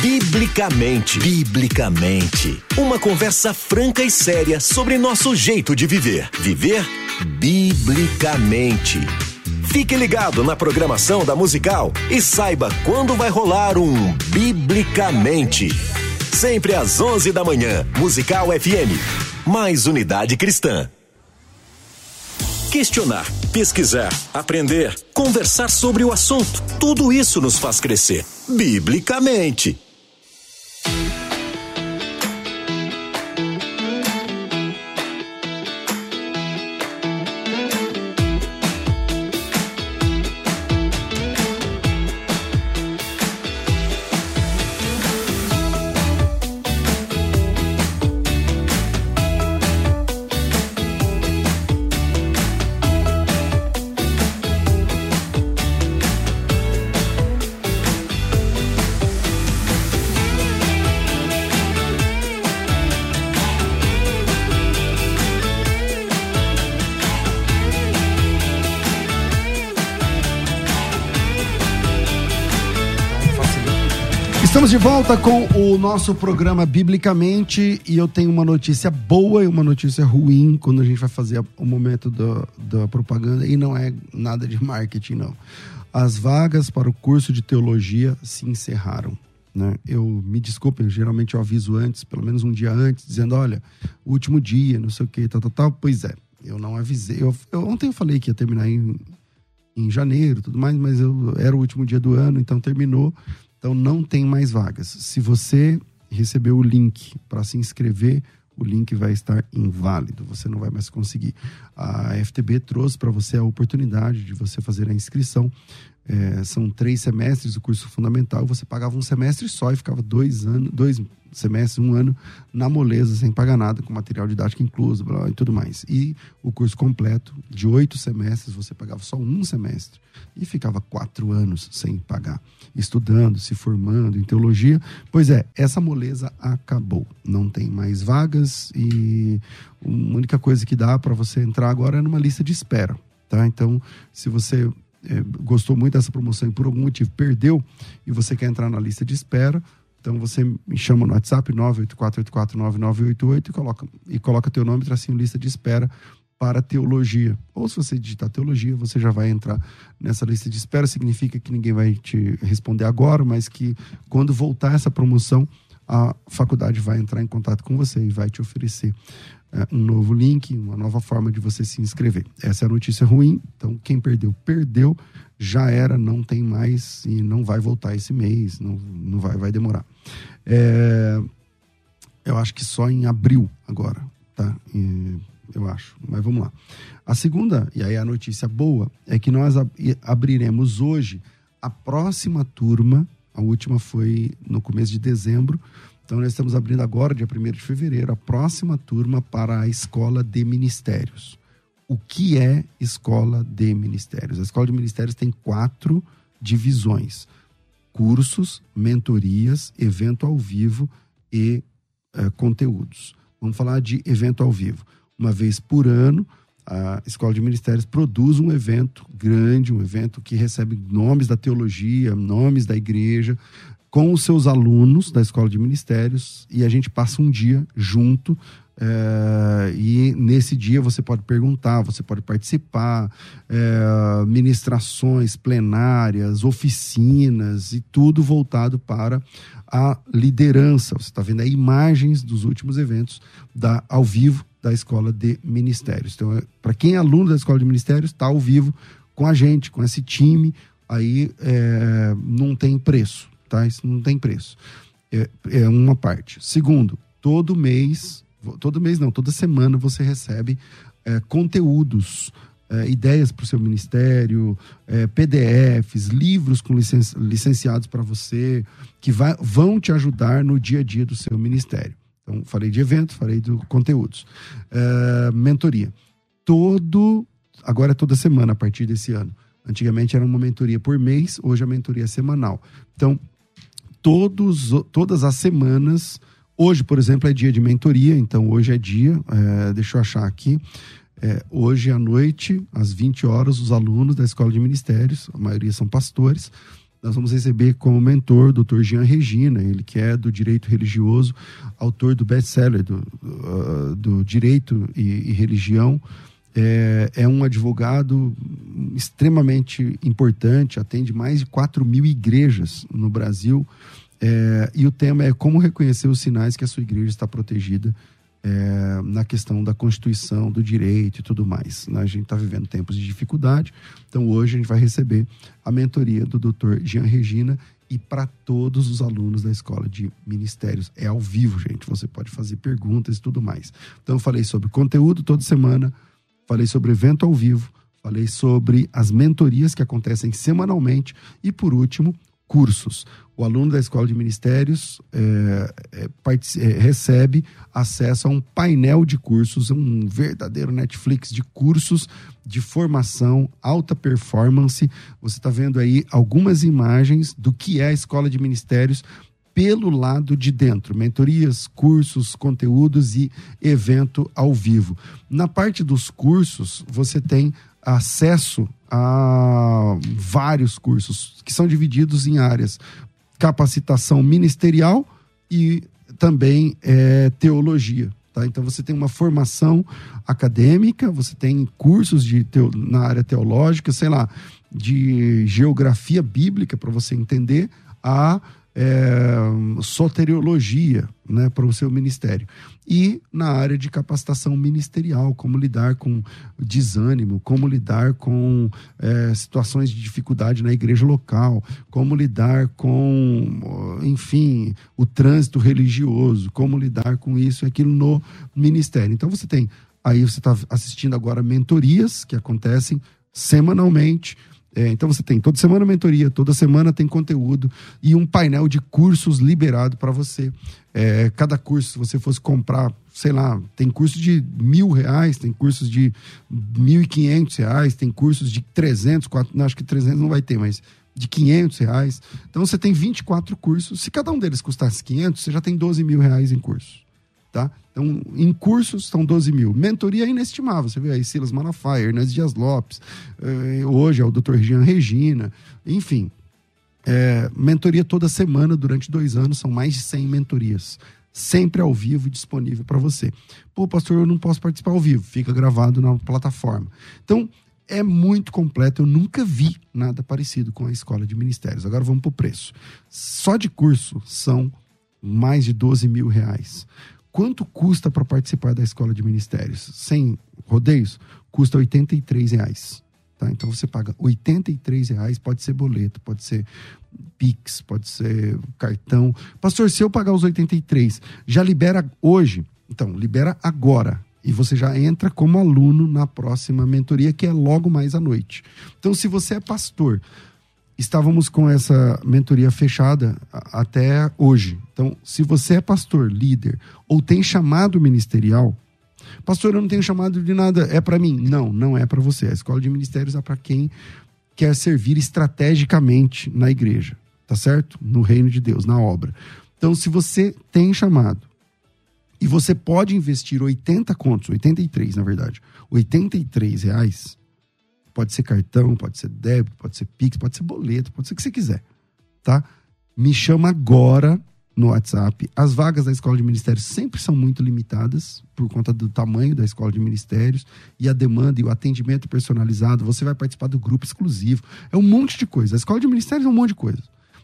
Biblicamente. Biblicamente. Uma conversa franca e séria sobre nosso jeito de viver. Viver biblicamente. Fique ligado na programação da Musical e saiba quando vai rolar um Biblicamente. Sempre às 11 da manhã, Musical FM. Mais unidade cristã. Questionar, pesquisar, aprender, conversar sobre o assunto. Tudo isso nos faz crescer. Biblicamente. Estamos de volta com o nosso programa Biblicamente e eu tenho uma notícia boa e uma notícia ruim quando a gente vai fazer o momento do, da propaganda e não é nada de marketing, não. As vagas para o curso de teologia se encerraram. Né? Eu me desculpem, geralmente eu aviso antes, pelo menos um dia antes, dizendo: olha, último dia, não sei o que, tal, tal, tal. Pois é, eu não avisei. Eu, eu, ontem eu falei que ia terminar em, em janeiro tudo mais, mas eu, era o último dia do ano, então terminou. Então não tem mais vagas. Se você recebeu o link para se inscrever, o link vai estar inválido, você não vai mais conseguir. A FTB trouxe para você a oportunidade de você fazer a inscrição. É, são três semestres do curso fundamental, você pagava um semestre só e ficava dois anos, dois semestres, um ano na moleza, sem pagar nada, com material didático incluso blá, e tudo mais. E o curso completo, de oito semestres, você pagava só um semestre e ficava quatro anos sem pagar, estudando, se formando em teologia. Pois é, essa moleza acabou. Não tem mais vagas e a única coisa que dá para você entrar agora é numa lista de espera. Tá? Então, se você é, gostou muito dessa promoção e por algum motivo perdeu e você quer entrar na lista de espera, então você me chama no WhatsApp 984849988 e coloca e coloca teu nome, tracinho lista de espera para teologia. Ou se você digitar teologia, você já vai entrar nessa lista de espera. Significa que ninguém vai te responder agora, mas que quando voltar essa promoção, a faculdade vai entrar em contato com você e vai te oferecer um novo link, uma nova forma de você se inscrever. Essa é a notícia ruim. Então, quem perdeu, perdeu. Já era, não tem mais e não vai voltar esse mês, não, não vai, vai demorar. É, eu acho que só em abril agora, tá? E, eu acho, mas vamos lá. A segunda, e aí a notícia boa, é que nós abriremos hoje a próxima turma, a última foi no começo de dezembro, então, nós estamos abrindo agora, dia 1 de fevereiro, a próxima turma para a Escola de Ministérios. O que é Escola de Ministérios? A Escola de Ministérios tem quatro divisões: cursos, mentorias, evento ao vivo e uh, conteúdos. Vamos falar de evento ao vivo. Uma vez por ano, a Escola de Ministérios produz um evento grande, um evento que recebe nomes da teologia, nomes da igreja, com os seus alunos da Escola de Ministérios e a gente passa um dia junto. É, e nesse dia você pode perguntar, você pode participar, é, ministrações plenárias, oficinas e tudo voltado para a liderança. Você está vendo aí imagens dos últimos eventos da, ao vivo da Escola de Ministérios. Então, é, para quem é aluno da Escola de Ministérios, está ao vivo com a gente, com esse time, aí não tem preço tá? Isso não tem preço. É, é uma parte. Segundo, todo mês, todo mês não, toda semana você recebe é, conteúdos, é, ideias para o seu ministério, é, PDFs, livros com licen licenciados para você, que vai, vão te ajudar no dia a dia do seu ministério. Então, falei de evento, falei de conteúdos. Mentoria. Todo, agora é toda semana a partir desse ano. Antigamente era uma mentoria por mês, hoje a mentoria é semanal. Então, todos, todas as semanas, hoje, por exemplo, é dia de mentoria, então hoje é dia, é, deixa eu achar aqui. É, hoje à noite, às 20 horas, os alunos da Escola de Ministérios, a maioria são pastores, nós vamos receber como mentor o Dr. Jean Regina, ele que é do direito religioso, autor do best-seller do, uh, do Direito e, e Religião. É, é, um advogado extremamente importante, atende mais de 4 mil igrejas no Brasil. É, e o tema é como reconhecer os sinais que a sua igreja está protegida é, na questão da Constituição, do direito e tudo mais. Né? A gente está vivendo tempos de dificuldade, então hoje a gente vai receber a mentoria do Dr. Jean Regina e para todos os alunos da Escola de Ministérios. É ao vivo, gente, você pode fazer perguntas e tudo mais. Então eu falei sobre conteúdo toda semana, falei sobre evento ao vivo, falei sobre as mentorias que acontecem semanalmente e, por último, cursos. O aluno da Escola de Ministérios é, é, é, recebe acesso a um painel de cursos, um verdadeiro Netflix de cursos de formação, alta performance. Você está vendo aí algumas imagens do que é a Escola de Ministérios pelo lado de dentro, mentorias, cursos, conteúdos e evento ao vivo. Na parte dos cursos, você tem acesso a vários cursos que são divididos em áreas capacitação ministerial e também é, teologia. Tá? Então você tem uma formação acadêmica, você tem cursos de teo, na área teológica, sei lá, de geografia bíblica para você entender a é, soteriologia né, para o seu ministério. E na área de capacitação ministerial, como lidar com desânimo, como lidar com é, situações de dificuldade na igreja local, como lidar com, enfim, o trânsito religioso, como lidar com isso e aquilo no ministério. Então você tem, aí você está assistindo agora mentorias que acontecem semanalmente é, então você tem toda semana mentoria, toda semana tem conteúdo e um painel de cursos liberado para você. É, cada curso, se você fosse comprar, sei lá, tem cursos de mil reais, tem cursos de mil e quinhentos reais, tem cursos de trezentos, quatro, acho que trezentos não vai ter, mas de quinhentos reais. Então você tem 24 cursos. Se cada um deles custasse 500, você já tem 12 mil reais em curso. Tá? Então, em cursos estão 12 mil. Mentoria é inestimável. Você vê aí Silas Malafaia, Hernandes Dias Lopes, eh, hoje é o Dr. Jean Regina, enfim. É, mentoria toda semana durante dois anos, são mais de 100 mentorias. Sempre ao vivo e disponível para você. Pô, pastor, eu não posso participar ao vivo, fica gravado na plataforma. Então, é muito completo. Eu nunca vi nada parecido com a escola de ministérios. Agora vamos para o preço. Só de curso são mais de 12 mil reais. Quanto custa para participar da escola de ministérios? Sem rodeios, custa R$ reais. Tá? Então você paga R$ reais, pode ser boleto, pode ser Pix, pode ser cartão. Pastor, se eu pagar os 83, já libera hoje? Então, libera agora. E você já entra como aluno na próxima mentoria, que é logo mais à noite. Então, se você é pastor, estávamos com essa mentoria fechada até hoje. Então, se você é pastor, líder ou tem chamado ministerial, pastor, eu não tenho chamado de nada, é para mim? Não, não é para você. A escola de ministérios é para quem quer servir estrategicamente na igreja, tá certo? No reino de Deus, na obra. Então, se você tem chamado e você pode investir 80 contos, 83 na verdade, 83 reais, Pode ser cartão, pode ser débito, pode ser Pix, pode ser boleto, pode ser o que você quiser, tá? Me chama agora no WhatsApp. As vagas da Escola de Ministérios sempre são muito limitadas por conta do tamanho da Escola de Ministérios e a demanda e o atendimento personalizado. Você vai participar do grupo exclusivo. É um monte de coisa. A Escola de Ministérios é um monte de coisa.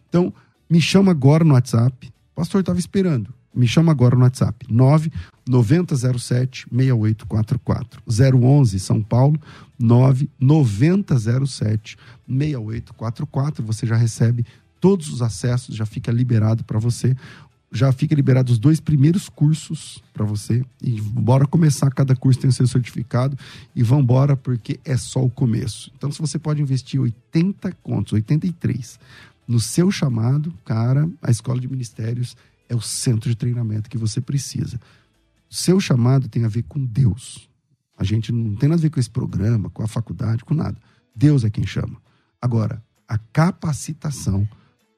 Então, me chama agora no WhatsApp. Pastor estava esperando. Me chama agora no WhatsApp. 9 9007 6844. 011 São Paulo 9 9007 6844. Você já recebe todos os acessos, já fica liberado para você. Já fica liberado os dois primeiros cursos para você. E bora começar, cada curso tem o seu certificado. E vambora, porque é só o começo. Então, se você pode investir 80 contos, 83, no seu chamado, cara, a escola de ministérios é o centro de treinamento que você precisa. Seu chamado tem a ver com Deus. A gente não tem nada a ver com esse programa, com a faculdade, com nada. Deus é quem chama. Agora, a capacitação,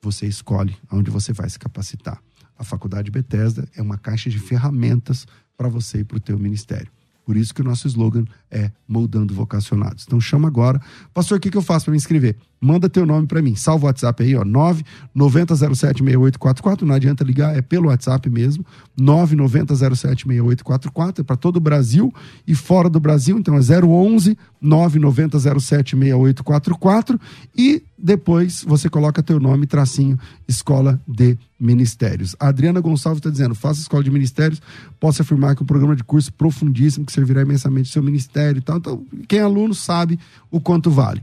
você escolhe onde você vai se capacitar. A Faculdade Bethesda é uma caixa de ferramentas para você e para o teu ministério. Por isso que o nosso slogan é Moldando Vocacionados. Então chama agora. Pastor, o que, que eu faço para me inscrever? Manda teu nome para mim. Salva o WhatsApp aí, ó, 990076844. Não adianta ligar, é pelo WhatsApp mesmo. 990076844. É para todo o Brasil e fora do Brasil. Então é 011 990076844. E depois você coloca teu nome, tracinho, Escola de Ministérios. A Adriana Gonçalves está dizendo: faça Escola de Ministérios. Posso afirmar que é um programa de curso profundíssimo que servirá imensamente ao seu ministério e tal. Então, quem é aluno sabe o quanto vale.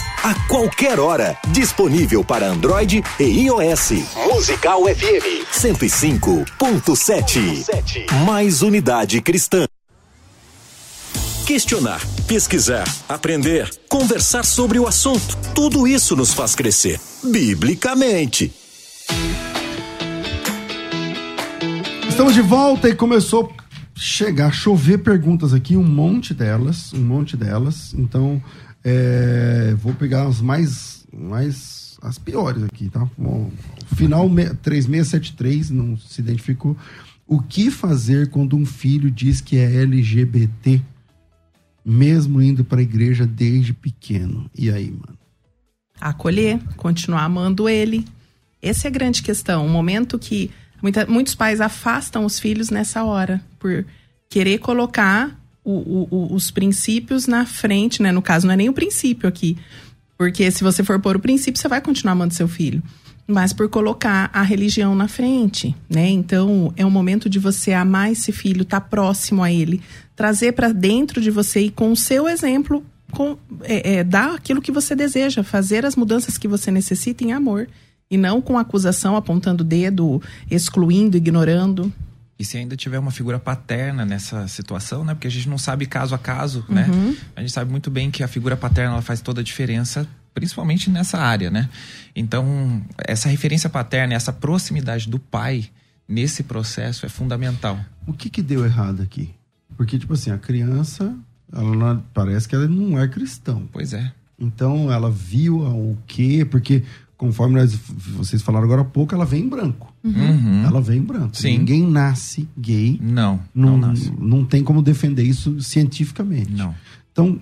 A qualquer hora, disponível para Android e iOS. Musical FM 105.7. Mais unidade cristã. Questionar, pesquisar, aprender, conversar sobre o assunto. Tudo isso nos faz crescer, biblicamente. Estamos de volta e começou a chegar, a chover perguntas aqui, um monte delas, um monte delas. Então, é, vou pegar as mais, mais as piores aqui, tá? Bom, final 3673 não se identificou. O que fazer quando um filho diz que é LGBT? mesmo indo para a igreja desde pequeno. E aí, mano? Acolher, continuar amando ele. Essa é a grande questão. Um momento que muita, muitos pais afastam os filhos nessa hora, por querer colocar o, o, os princípios na frente, né? No caso, não é nem o princípio aqui. Porque se você for pôr o princípio, você vai continuar amando seu filho. Mas por colocar a religião na frente, né? Então, é um momento de você amar esse filho, estar tá próximo a ele, trazer para dentro de você e com o seu exemplo com, é, é, dar aquilo que você deseja, fazer as mudanças que você necessita em amor. E não com acusação, apontando o dedo, excluindo, ignorando. E se ainda tiver uma figura paterna nessa situação, né? Porque a gente não sabe caso a caso, né? uhum. né? A gente sabe muito bem que a figura paterna ela faz toda a diferença, principalmente nessa área, né? Então, essa referência paterna, essa proximidade do pai nesse processo é fundamental. O que que deu errado aqui? Porque, tipo assim, a criança, ela não, parece que ela não é cristão. Pois é. Então, ela viu o quê? Porque, conforme nós, vocês falaram agora há pouco, ela vem em branco. Uhum. Ela vem em branco. Sim. Ninguém nasce gay. Não, não, não nasce. Não tem como defender isso cientificamente. Não. Então,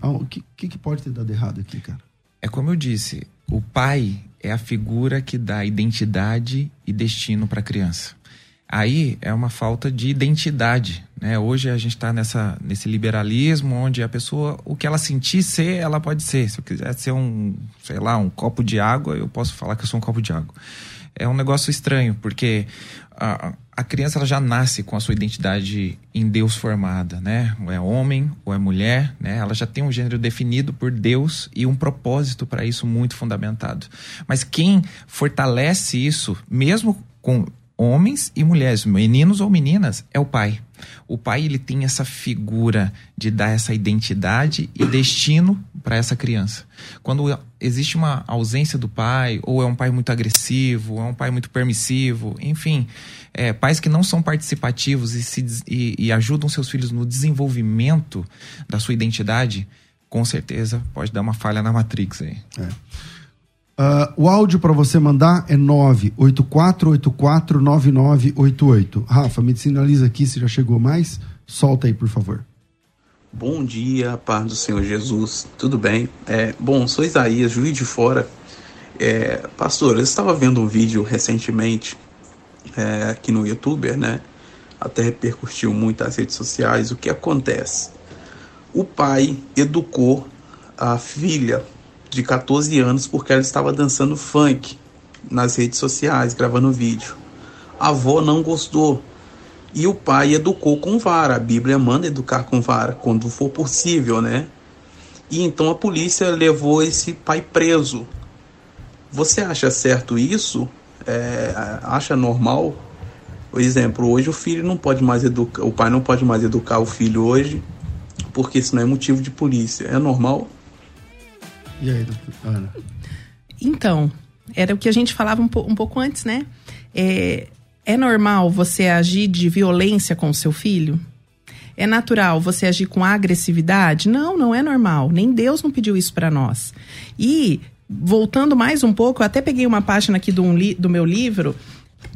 o que, que pode ter dado errado aqui, cara? É como eu disse, o pai é a figura que dá identidade e destino para a criança aí é uma falta de identidade. Né? Hoje a gente está nesse liberalismo onde a pessoa, o que ela sentir ser, ela pode ser. Se eu quiser ser um, sei lá, um copo de água, eu posso falar que eu sou um copo de água. É um negócio estranho, porque a, a criança ela já nasce com a sua identidade em Deus formada, né? Ou é homem ou é mulher, né? Ela já tem um gênero definido por Deus e um propósito para isso muito fundamentado. Mas quem fortalece isso, mesmo com homens e mulheres, meninos ou meninas, é o pai. O pai ele tem essa figura de dar essa identidade e destino para essa criança. Quando existe uma ausência do pai, ou é um pai muito agressivo, ou é um pai muito permissivo, enfim, é, pais que não são participativos e, se, e, e ajudam seus filhos no desenvolvimento da sua identidade, com certeza pode dar uma falha na Matrix aí. É. Uh, o áudio para você mandar é 984849988. Rafa, me sinaliza aqui se já chegou mais. Solta aí, por favor. Bom dia, paz do Senhor Jesus. Tudo bem? É, bom, sou Isaías, juiz de fora. É, pastor, eu estava vendo um vídeo recentemente é, aqui no YouTube, né? Até repercutiu muito nas redes sociais. O que acontece? O pai educou a filha de 14 anos porque ela estava dançando funk nas redes sociais, gravando vídeo. A avó não gostou e o pai educou com vara. A Bíblia manda educar com vara quando for possível, né? E então a polícia levou esse pai preso. Você acha certo isso? É, acha normal? Por exemplo, hoje o filho não pode mais educar, o pai não pode mais educar o filho hoje, porque isso não é motivo de polícia. É normal? E aí, Ana? Então, era o que a gente falava um, po um pouco antes, né? É, é normal você agir de violência com o seu filho? É natural você agir com agressividade? Não, não é normal. Nem Deus não pediu isso para nós. E, voltando mais um pouco, eu até peguei uma página aqui do, um do meu livro,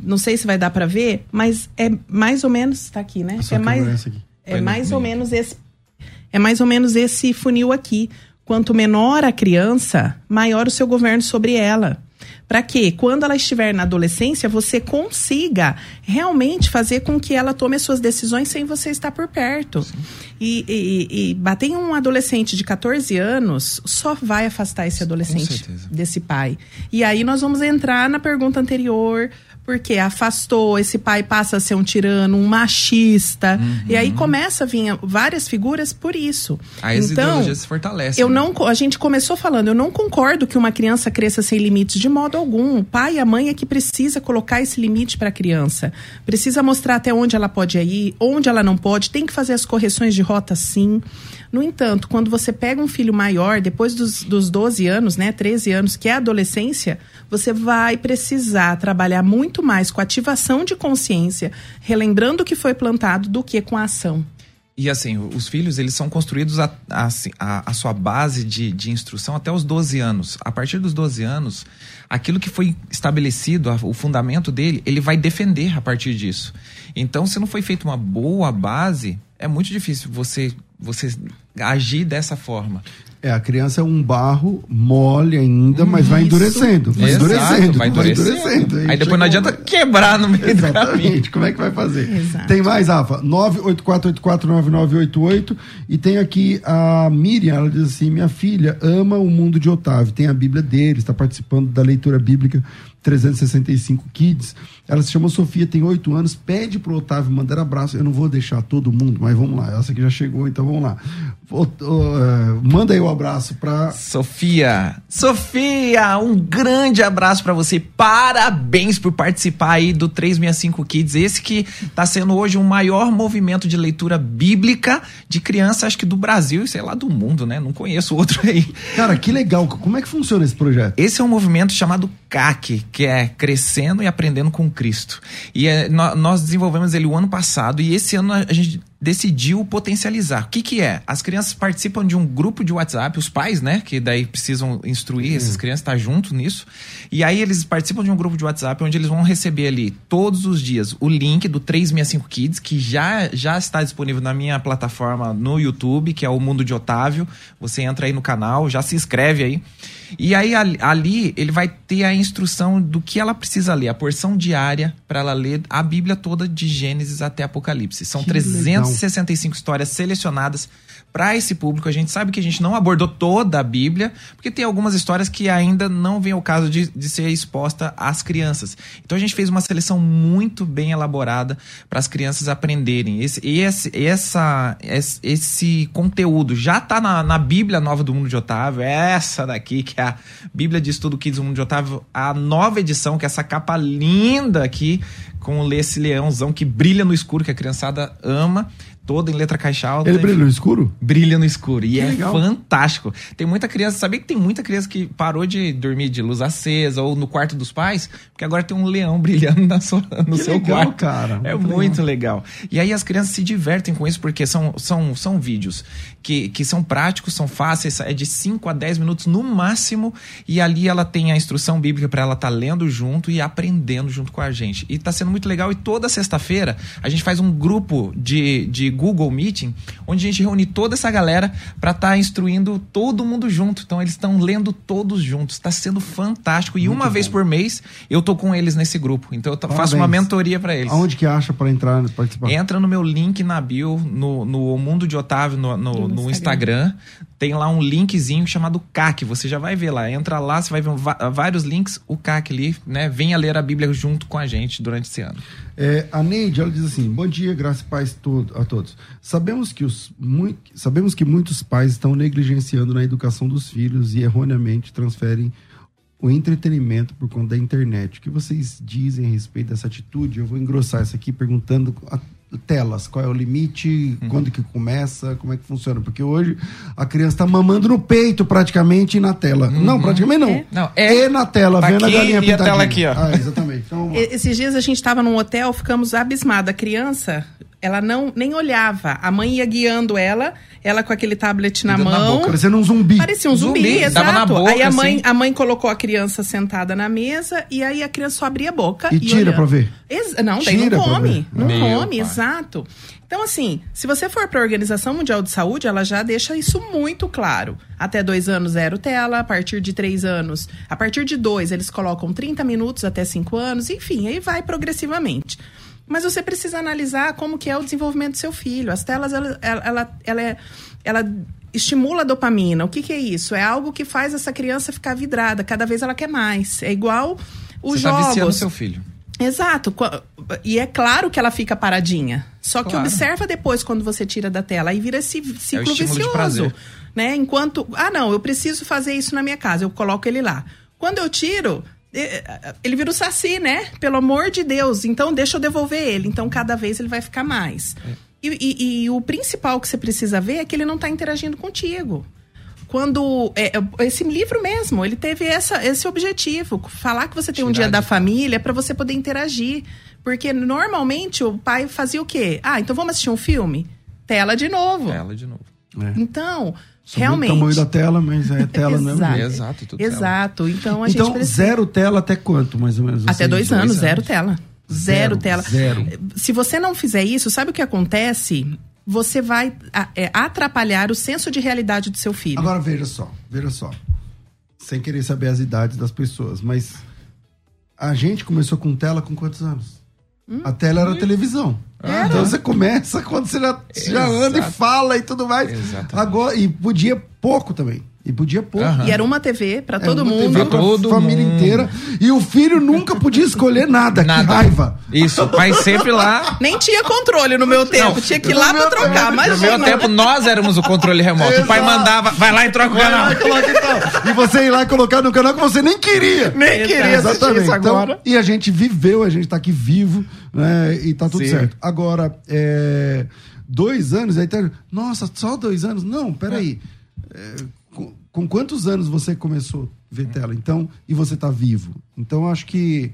não sei se vai dar para ver, mas é mais ou menos. Está aqui, né? É mais, é mais ou menos esse. É mais ou menos esse funil aqui. Quanto menor a criança, maior o seu governo sobre ela para que quando ela estiver na adolescência você consiga realmente fazer com que ela tome as suas decisões sem você estar por perto. E, e, e, bater em um adolescente de 14 anos só vai afastar esse adolescente desse pai. E aí nós vamos entrar na pergunta anterior porque afastou, esse pai passa a ser um tirano, um machista. Uhum. E aí começa a vir várias figuras por isso. Aí as então, ideologias se fortalecem. Eu né? não, a gente começou falando, eu não concordo que uma criança cresça sem limites de modo algum. O pai e a mãe é que precisa colocar esse limite para a criança. Precisa mostrar até onde ela pode ir, onde ela não pode, tem que fazer as correções de rota sim. No entanto, quando você pega um filho maior, depois dos, dos 12 anos, né, 13 anos, que é a adolescência, você vai precisar trabalhar muito mais com ativação de consciência, relembrando o que foi plantado, do que com a ação. E assim, os filhos, eles são construídos a, a, a, a sua base de, de instrução até os 12 anos. A partir dos 12 anos, aquilo que foi estabelecido, o fundamento dele, ele vai defender a partir disso. Então, se não foi feita uma boa base, é muito difícil você, você agir dessa forma. É, a criança é um barro mole ainda, mas vai endurecendo. Vai Exato, endurecendo. Vai endurecendo. Vai endurecendo. Aí, depois não adianta quebrar no meio Exatamente. do caminho. Como é que vai fazer? Exato. Tem mais, Rafa? 984849988. E tem aqui a Miriam, ela diz assim: minha filha ama o mundo de Otávio. Tem a Bíblia dele, está participando da leitura bíblica 365 Kids. Ela se chama Sofia, tem oito anos. Pede pro Otávio mandar abraço. Eu não vou deixar todo mundo, mas vamos lá. Essa aqui já chegou, então vamos lá. O, o, uh, manda aí o um abraço pra. Sofia. Sofia, um grande abraço para você. Parabéns por participar aí do 365 Kids. Esse que tá sendo hoje o maior movimento de leitura bíblica de criança, acho que do Brasil e sei lá do mundo, né? Não conheço outro aí. Cara, que legal. Como é que funciona esse projeto? Esse é um movimento chamado CAC, que é Crescendo e Aprendendo com Cristo. E é, nós desenvolvemos ele o ano passado e esse ano a gente decidiu potencializar. O que, que é? As crianças participam de um grupo de WhatsApp, os pais, né? Que daí precisam instruir uhum. essas crianças, estar tá junto nisso. E aí eles participam de um grupo de WhatsApp onde eles vão receber ali todos os dias o link do 365 Kids, que já, já está disponível na minha plataforma no YouTube, que é o Mundo de Otávio. Você entra aí no canal, já se inscreve aí. E aí ali ele vai ter a instrução do que ela precisa ler, a porção diária para ela ler a Bíblia toda de Gênesis até Apocalipse. São que 365 legal. Histórias selecionadas para esse público. A gente sabe que a gente não abordou toda a Bíblia, porque tem algumas histórias que ainda não vem ao caso de, de ser exposta às crianças. Então a gente fez uma seleção muito bem elaborada para as crianças aprenderem. Esse, esse, essa, esse, esse conteúdo já está na, na Bíblia Nova do Mundo de Otávio, essa daqui, que é a Bíblia de Estudo Kids do Mundo de Otávio, a nova edição, que é essa capa linda aqui, com esse leãozão que brilha no escuro, que a criançada ama toda em letra caixa alta. Ele brilha no escuro? Brilha no escuro. E que é legal. fantástico. Tem muita criança, sabia que tem muita criança que parou de dormir de luz acesa ou no quarto dos pais, porque agora tem um leão brilhando na sua, no que seu legal, quarto. cara. É muito, muito legal. legal. E aí as crianças se divertem com isso, porque são, são, são vídeos que, que são práticos, são fáceis, é de 5 a 10 minutos no máximo, e ali ela tem a instrução bíblica para ela estar tá lendo junto e aprendendo junto com a gente. E está sendo muito legal. E toda sexta-feira a gente faz um grupo de, de Google Meeting, onde a gente reúne toda essa galera para estar tá instruindo todo mundo junto. Então eles estão lendo todos juntos. Está sendo fantástico. E Muito uma bom. vez por mês eu tô com eles nesse grupo. Então eu tô- faço Parabéns. uma mentoria para eles. Aonde que acha pra entrar, participar? Entra no meu link na bio, no, no Mundo de Otávio, no, no, no Instagram. Tem lá um linkzinho chamado CAC. Você já vai ver lá. Entra lá, você vai ver vários links, o CAC ali, né? Venha ler a Bíblia junto com a gente durante esse ano. É, a Neide, ela diz assim: Bom dia, graça e paz to- a todos. Sabemos que, os, mui- sabemos que muitos pais estão negligenciando na educação dos filhos e erroneamente transferem o entretenimento por conta da internet. O que vocês dizem a respeito dessa atitude? Eu vou engrossar isso aqui perguntando telas, qual é o limite, Uhum. quando que começa, como é que funciona? Porque hoje a criança está mamando no peito praticamente e na tela. Não, praticamente não. É. Não, é- E na tela, Tá vendo a aqui galinha e a pintadinha. tela aqui, ó. Ah, exatamente. Então, E- Esses dias a gente estava num hotel, ficamos abismados. A criança, ela não nem olhava. A mãe ia guiando ela, ela com aquele tablet na mão. boca, parecendo um zumbi. Parecia um zumbi, Zumbi, exato. na boca, aí a mãe, assim. a mãe colocou a criança sentada na mesa e aí a criança só abria a boca E tira olhando. pra ver. Ex- não, daí Tira não come. Não Meu come, pai. exato. Então, assim, se você for para a Organização Mundial de Saúde, ela já deixa isso muito claro. Até dois anos, zero tela. A partir de três anos, a partir de dois, eles colocam 30 minutos até cinco anos. Enfim, aí vai progressivamente. Mas você precisa analisar como que é o desenvolvimento do seu filho. As telas, ela, ela, ela, é- ela estimula a dopamina. O que, que é isso? É algo que faz essa criança ficar vidrada. Cada vez ela quer mais. É igual os Você tá viciando jogos. seu filho. Exato. E é claro que ela fica paradinha. Só que Claro. observa depois quando você tira da tela. Aí vira esse ciclo estímulo de vicioso. Né? Enquanto. Ah, não, eu preciso fazer isso na minha casa. Eu coloco ele lá. Quando eu tiro. Eh, Ele vira o saci, né? Pelo amor de Deus. Então, deixa eu devolver ele. Então, cada vez ele vai ficar mais. E, e- e o principal que você precisa ver é que ele não está interagindo contigo quando é, é, esse livro mesmo, ele teve essa, esse objetivo, falar que você tem um dia da de- família para você poder interagir, porque normalmente o pai fazia o quê? Ah, então vamos assistir um filme, tela de novo. Ela de novo. É. Então, Muda realmente. o tamanho da tela, mas é tela mesmo. Exato. jeito. Exato, tudo tela. Exato. Então a Então, gente precisa zero tela até quanto, mais ou menos? até Você- dois, anos, zero tela. Zero, Zero, tela. zero. Se você não fizer isso, sabe o que acontece? Você vai é, atrapalhar o senso de realidade do seu filho. Agora veja só, veja só. Sem querer saber as idades das pessoas, mas a gente começou com tela com quantos anos? Hum? A tela era televisão. Então você começa quando você já, já anda e fala e tudo mais. Exatamente. Agora, e podia pouco também. E podia. Aham. E era uma TV para É todo uma mundo. TV pra Todo família mundo. inteira. E o filho nunca podia escolher nada. Nada. Que raiva. Isso, o pai sempre lá. Nem tinha controle no meu tempo, tinha que ir lá pra trocar. tempo, Mas No meu tempo, nós éramos o controle remoto. O pai mandava, vai lá e troca o canal. lá e coloca então. E você ir lá e colocar no canal que você nem queria. Nem queria assistir Exatamente. isso agora. Então, e a gente viveu, a gente tá aqui vivo, né? E tá tudo Sim. certo. Agora, é, dois anos, aí tá. Nossa, só dois anos? Não, peraí. É, com, com quantos anos você começou a ver tela? Então, e você tá vivo. Então, eu acho que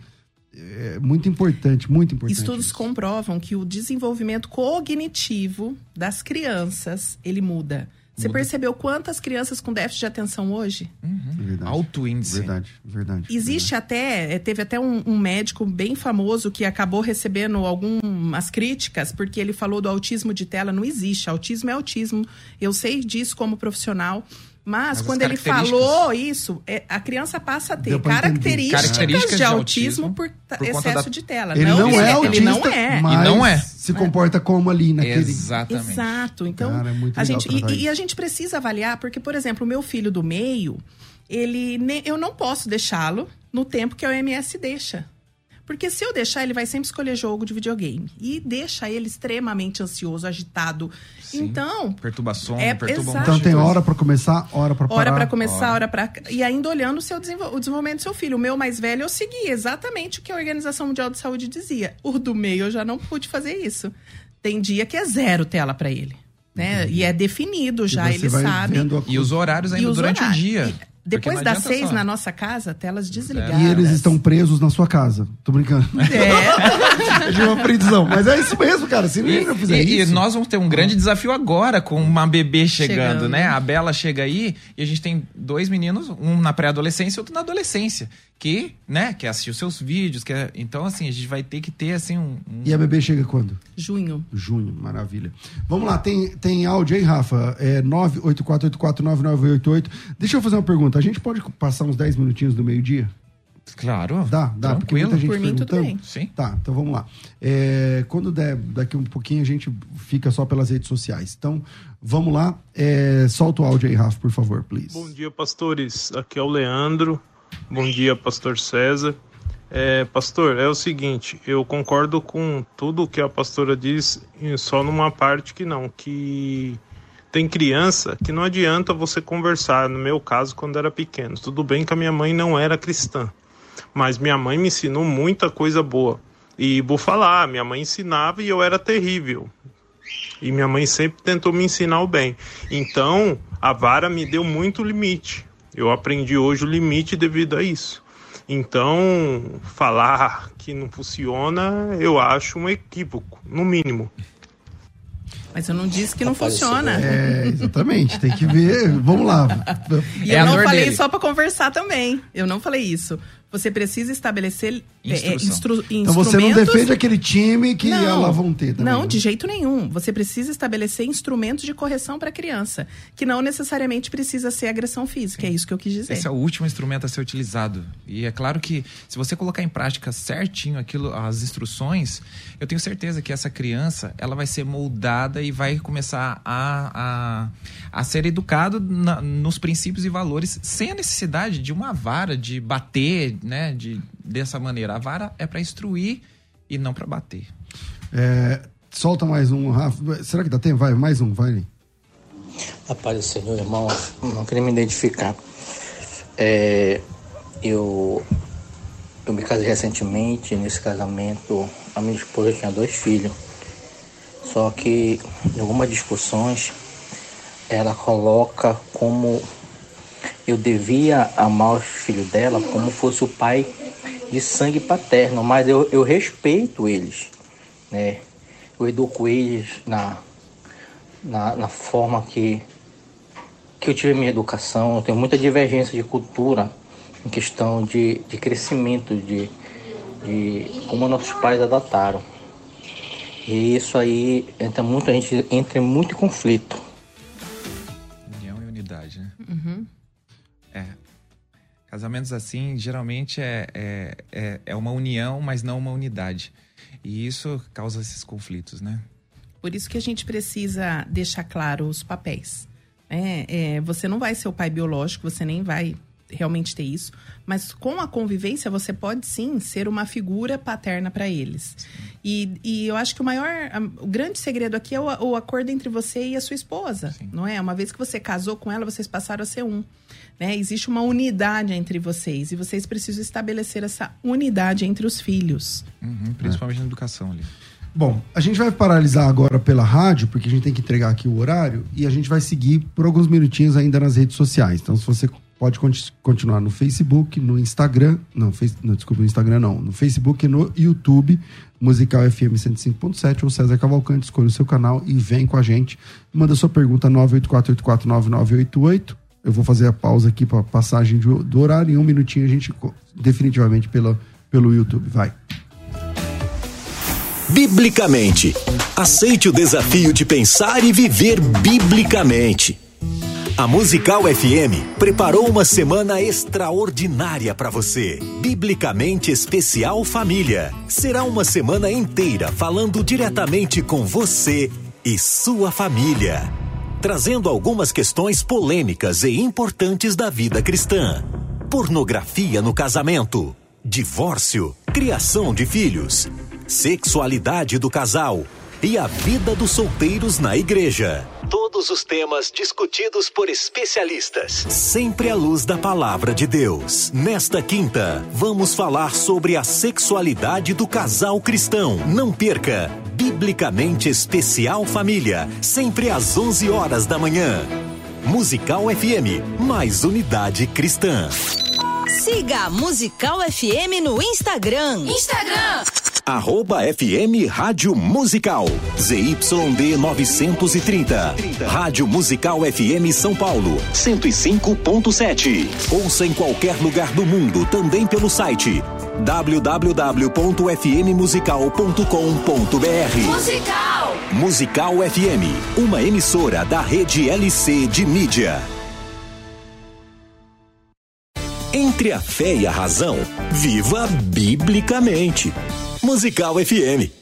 é muito importante, muito importante. Estudos isso. comprovam que o desenvolvimento cognitivo das crianças, ele muda. Você percebeu quantas crianças com déficit de atenção hoje? Verdade. Alto índice. Verdade, verdade. Existe até, eh, teve até um, um médico bem famoso que acabou recebendo algumas críticas, porque ele falou do autismo de tela. Não existe, autismo é autismo. Eu sei disso como profissional. Mas, Mas as quando ele falou isso, é, a criança passa a ter características, Características de de autismo, por, por excesso da- de tela. Ele não, é autista, Ele não é. mas E não é. se comporta como ali naquele... Exatamente. Exato. Então, Cara, é a gente e, e a gente precisa avaliar porque, por exemplo, o meu filho do meio, ele eu não posso deixá-lo no tempo que a OMS deixa. Porque se eu deixar, ele vai sempre escolher jogo de videogame. E deixa ele extremamente ansioso, agitado. Sim. Então, Perturbação, É, perturba um exato. monte Então tem hora pra começar, hora pra parar. hora para começar, hora. hora para e ainda olhando o seu desenvol- o desenvolvimento do seu filho. O meu mais velho eu segui exatamente o que a Organização Mundial de Saúde dizia. O do meio eu já não pude fazer isso. Tem dia que é zero tela para ele, né? E é definido já, ele sabe. a E os horários E ainda os durante horários. o dia. E depois das seis só- na nossa casa, telas desligadas. E eles estão presos na sua casa. Tô brincando. É. eu tive uma prisão. Mas é isso mesmo, cara. Se ninguém não fizer e, isso. E nós vamos ter um grande desafio agora com uma bebê chegando, Chegando. né? A Bela chega aí e a gente tem dois meninos, um na pré-adolescência e outro na adolescência, que, né, quer assistir os seus vídeos, quer... então assim, a gente vai ter que ter assim um, um- E a bebê chega quando? Junho. Junho, maravilha. Vamos lá, tem, tem áudio aí, Rafa? É 984849988. Deixa eu fazer uma pergunta. A gente pode passar uns 10 minutinhos do meio-dia? Claro. Dá, dá, porque Tranquilo. muita gente Por mim, tudo perguntando. bem. Sim. Tá, então vamos lá. É, quando der, daqui um pouquinho, a gente fica só pelas redes sociais. Então, vamos lá. É, solta o áudio aí, Rafa, por favor, please. Bom dia, pastores. Aqui é o Leandro. Bom dia, pastor César. É, pastor, é o seguinte, eu concordo com tudo que a pastora diz, só numa parte que não, que tem criança que não adianta você conversar, no meu caso, quando era pequeno. Tudo bem que a minha mãe não era cristã, mas minha mãe me ensinou muita coisa boa. E vou falar, minha mãe ensinava e eu era terrível. E minha mãe sempre tentou me ensinar o bem. Então, a vara me deu muito limite. Eu aprendi hoje o limite devido a isso. Então, falar que não funciona, eu acho um equívoco, no mínimo. Mas eu não disse que não Apareceu, funciona. É, exatamente, tem que ver. Vamos lá. E É eu não falei dele. só pra conversar também. Eu não falei isso. Você precisa estabelecer é, é, Instrução. instru- Então você não instrumentos- defende aquele time que Não, elas vão ter também. Não, né? de jeito nenhum. Você precisa estabelecer instrumentos de correção para a criança, que não necessariamente precisa ser agressão física. É isso que eu quis dizer. Esse é o último instrumento a ser utilizado. E é claro que se você colocar em prática certinho aquilo, as instruções, eu tenho certeza que essa criança ela vai ser moldada e vai começar a, a, a ser educado na- nos princípios e valores sem a necessidade de uma vara, de bater, né? De, dessa maneira. A vara é para instruir e não para bater. É, solta mais um, Rafa. Será que dá tempo? Vai, mais um, vai. Rapaz do Senhor, irmão, não queria me identificar. É, eu, eu me casei recentemente, nesse casamento a minha esposa tinha dois filhos. Só que em algumas discussões ela coloca como eu devia amar os filhos dela como fosse o pai de sangue paterno, mas eu, eu respeito eles, né? Eu educo eles na, na, na forma que, que eu tive minha educação. Eu tenho muita divergência de cultura em questão de, de crescimento, de, de como nossos pais adotaram. E isso aí entra muito, a gente entra em muito conflito. Casamentos assim, geralmente é, é, é, é uma união, mas não uma unidade. E isso causa esses conflitos, né? Por isso que a gente precisa deixar claro os papéis. né? É, você não vai ser o pai biológico, você nem vai realmente ter isso, mas com a convivência você pode sim ser uma figura paterna para eles. E, e eu acho que o maior, o grande segredo aqui é o, o acordo entre você e a sua esposa, não é? Uma vez que você casou com ela, vocês passaram a ser um. Né? Existe uma unidade entre vocês e vocês precisam estabelecer essa unidade entre os filhos. Uhum, principalmente na educação ali. Bom, a gente vai paralisar agora pela rádio, porque a gente tem que entregar aqui o horário, e a gente vai seguir por alguns minutinhos ainda nas redes sociais. Então, se você pode conti- continuar no Facebook, no Instagram, não, não, desculpa, no Instagram não, no Facebook e no YouTube, Musical FM 105.7 ou César Cavalcante, escolha o seu canal e vem com a gente. Manda sua pergunta 984849988. Eu vou fazer a pausa aqui para passagem do, do horário. Em um minutinho a gente definitivamente pela, pelo YouTube. Vai. Biblicamente. Aceite o desafio de pensar e viver biblicamente. A Musical FM preparou uma semana extraordinária para você. Biblicamente Especial Família. Será uma semana inteira falando diretamente com você e sua família. Trazendo algumas questões polêmicas e importantes da vida cristã. Pornografia no casamento, divórcio, criação de filhos, sexualidade do casal e a vida dos solteiros na igreja. Todos os temas discutidos por especialistas. Sempre à luz da palavra de Deus. Nesta quinta, vamos falar sobre a sexualidade do casal cristão. Não perca! Biblicamente Especial Família, sempre às 11 horas da manhã. Musical FM, mais unidade cristã. Siga a Musical FM no Instagram. Instagram. Arroba FM Rádio Musical. ZYD 930. Rádio Musical FM São Paulo, 105.7. Ouça em qualquer lugar do mundo, também pelo site www.fmmusical.com.br. Musical. Musical FM, uma emissora da rede LC de mídia. Entre a fé e a razão, viva biblicamente. Musical FM.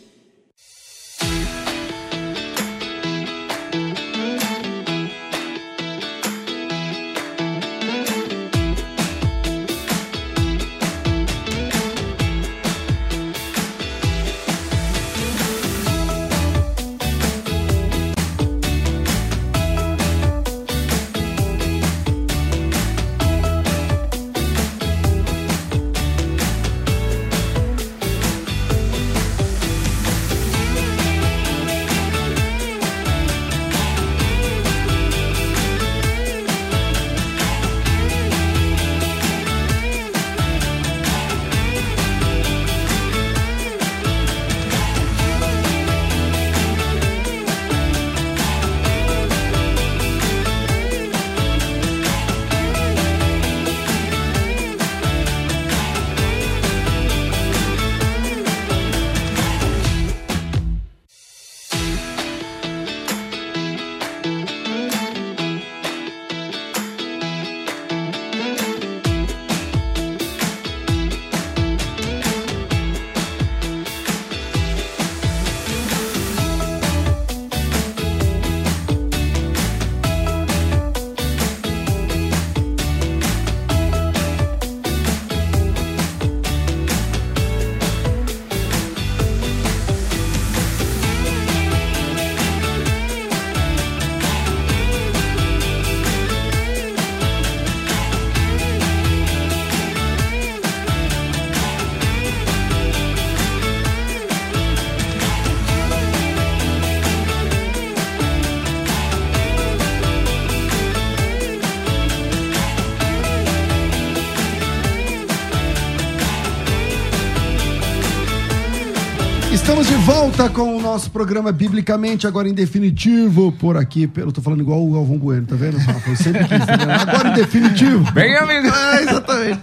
Volta com o nosso programa Biblicamente, agora em definitivo, por aqui. Pelo, tô falando igual o Galvão Bueno, tá vendo? Só, sempre quis, tá vendo? Agora em definitivo. Bem, amigo. É, exatamente.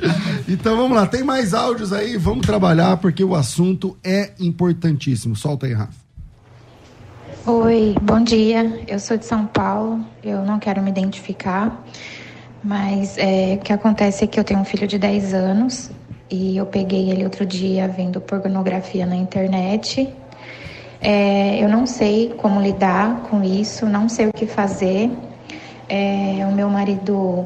Então vamos lá, tem mais áudios aí, vamos trabalhar, porque o assunto é importantíssimo. Solta aí, Rafa. Oi, bom dia. Eu sou de São Paulo. Eu não quero me identificar, mas é, o que acontece é que eu tenho um filho de 10 anos e eu peguei ele outro dia vendo pornografia na internet. É, eu não sei como lidar com isso, não sei o que fazer. É, o meu marido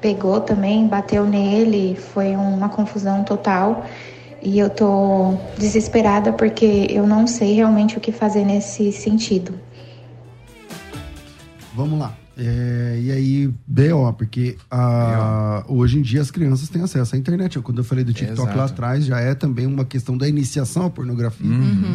pegou também, bateu nele, foi uma confusão total. E eu tô desesperada porque eu não sei realmente o que fazer nesse sentido. Vamos lá. É, e aí, BO, porque a, hoje em dia as crianças têm acesso à internet. Quando eu falei do TikTok Exato. lá atrás, já é também uma questão da iniciação à pornografia.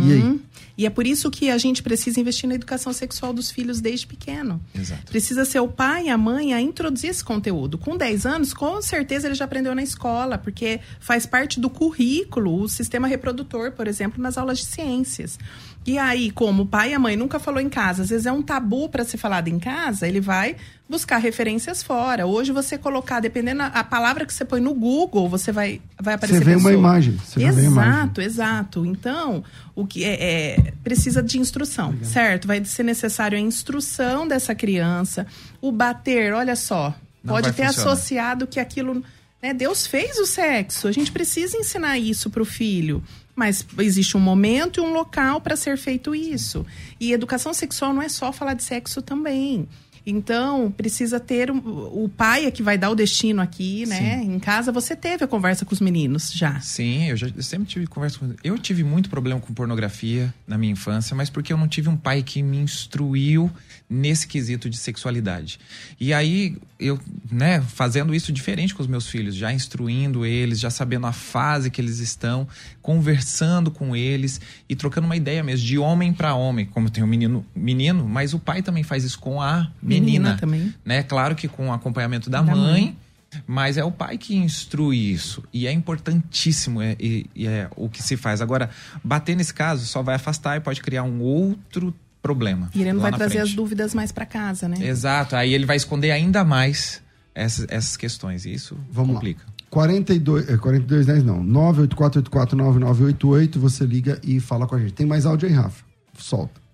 E aí? E é por isso que a gente precisa investir na educação sexual dos filhos desde pequeno. Exato. Precisa ser o pai e a mãe a introduzir esse conteúdo. Com 10 anos, com certeza ele já aprendeu na escola, porque faz parte do currículo, o sistema reprodutor, por exemplo, nas aulas de ciências. E aí, como o pai e a mãe nunca falou em casa, às vezes é um tabu para ser falado em casa, ele vai buscar referências fora. Hoje você colocar, dependendo a, a palavra que você põe no Google, você vai vai aparecer Você vê uma pessoa. imagem, você vai ver a imagem. Exato, exato. Então, o que é, é- precisa de instrução, certo? Vai ser necessário a instrução dessa criança, o bater, olha só, Não pode ter funcionar. associado que aquilo, né, Deus fez o sexo. A gente precisa ensinar isso para o filho. Mas existe um momento e um local para ser feito isso. E educação sexual não é só falar de sexo também. Então, precisa ter um- o pai é que vai dar o destino aqui, né? Em casa você teve a conversa com os meninos já. Sim, eu, já, eu sempre tive conversa com. Eu tive muito problema com pornografia na minha infância, mas porque eu não tive um pai que me instruiu nesse quesito de sexualidade. E aí, eu, né, fazendo isso diferente com os meus filhos, já instruindo eles, já sabendo a fase que eles estão, conversando com eles e trocando uma ideia mesmo, de homem para homem. Como tem o menino, menino, mas o pai também faz isso com a menina. Menina também. Né? Claro que com o acompanhamento da, Da mãe mãe. Mas é o pai que instrui isso. E é importantíssimo é, e, e é o que se faz. Agora, bater nesse caso só vai afastar e pode criar um outro problema. E ele não vai trazer frente. as dúvidas mais para casa, né? Exato. Aí ele vai esconder ainda mais essas, essas questões. E isso Vamos complica. Lá. 42, é, 42 10 não. 984849988, você liga e fala com a gente. Tem mais áudio aí, Rafa? Solta.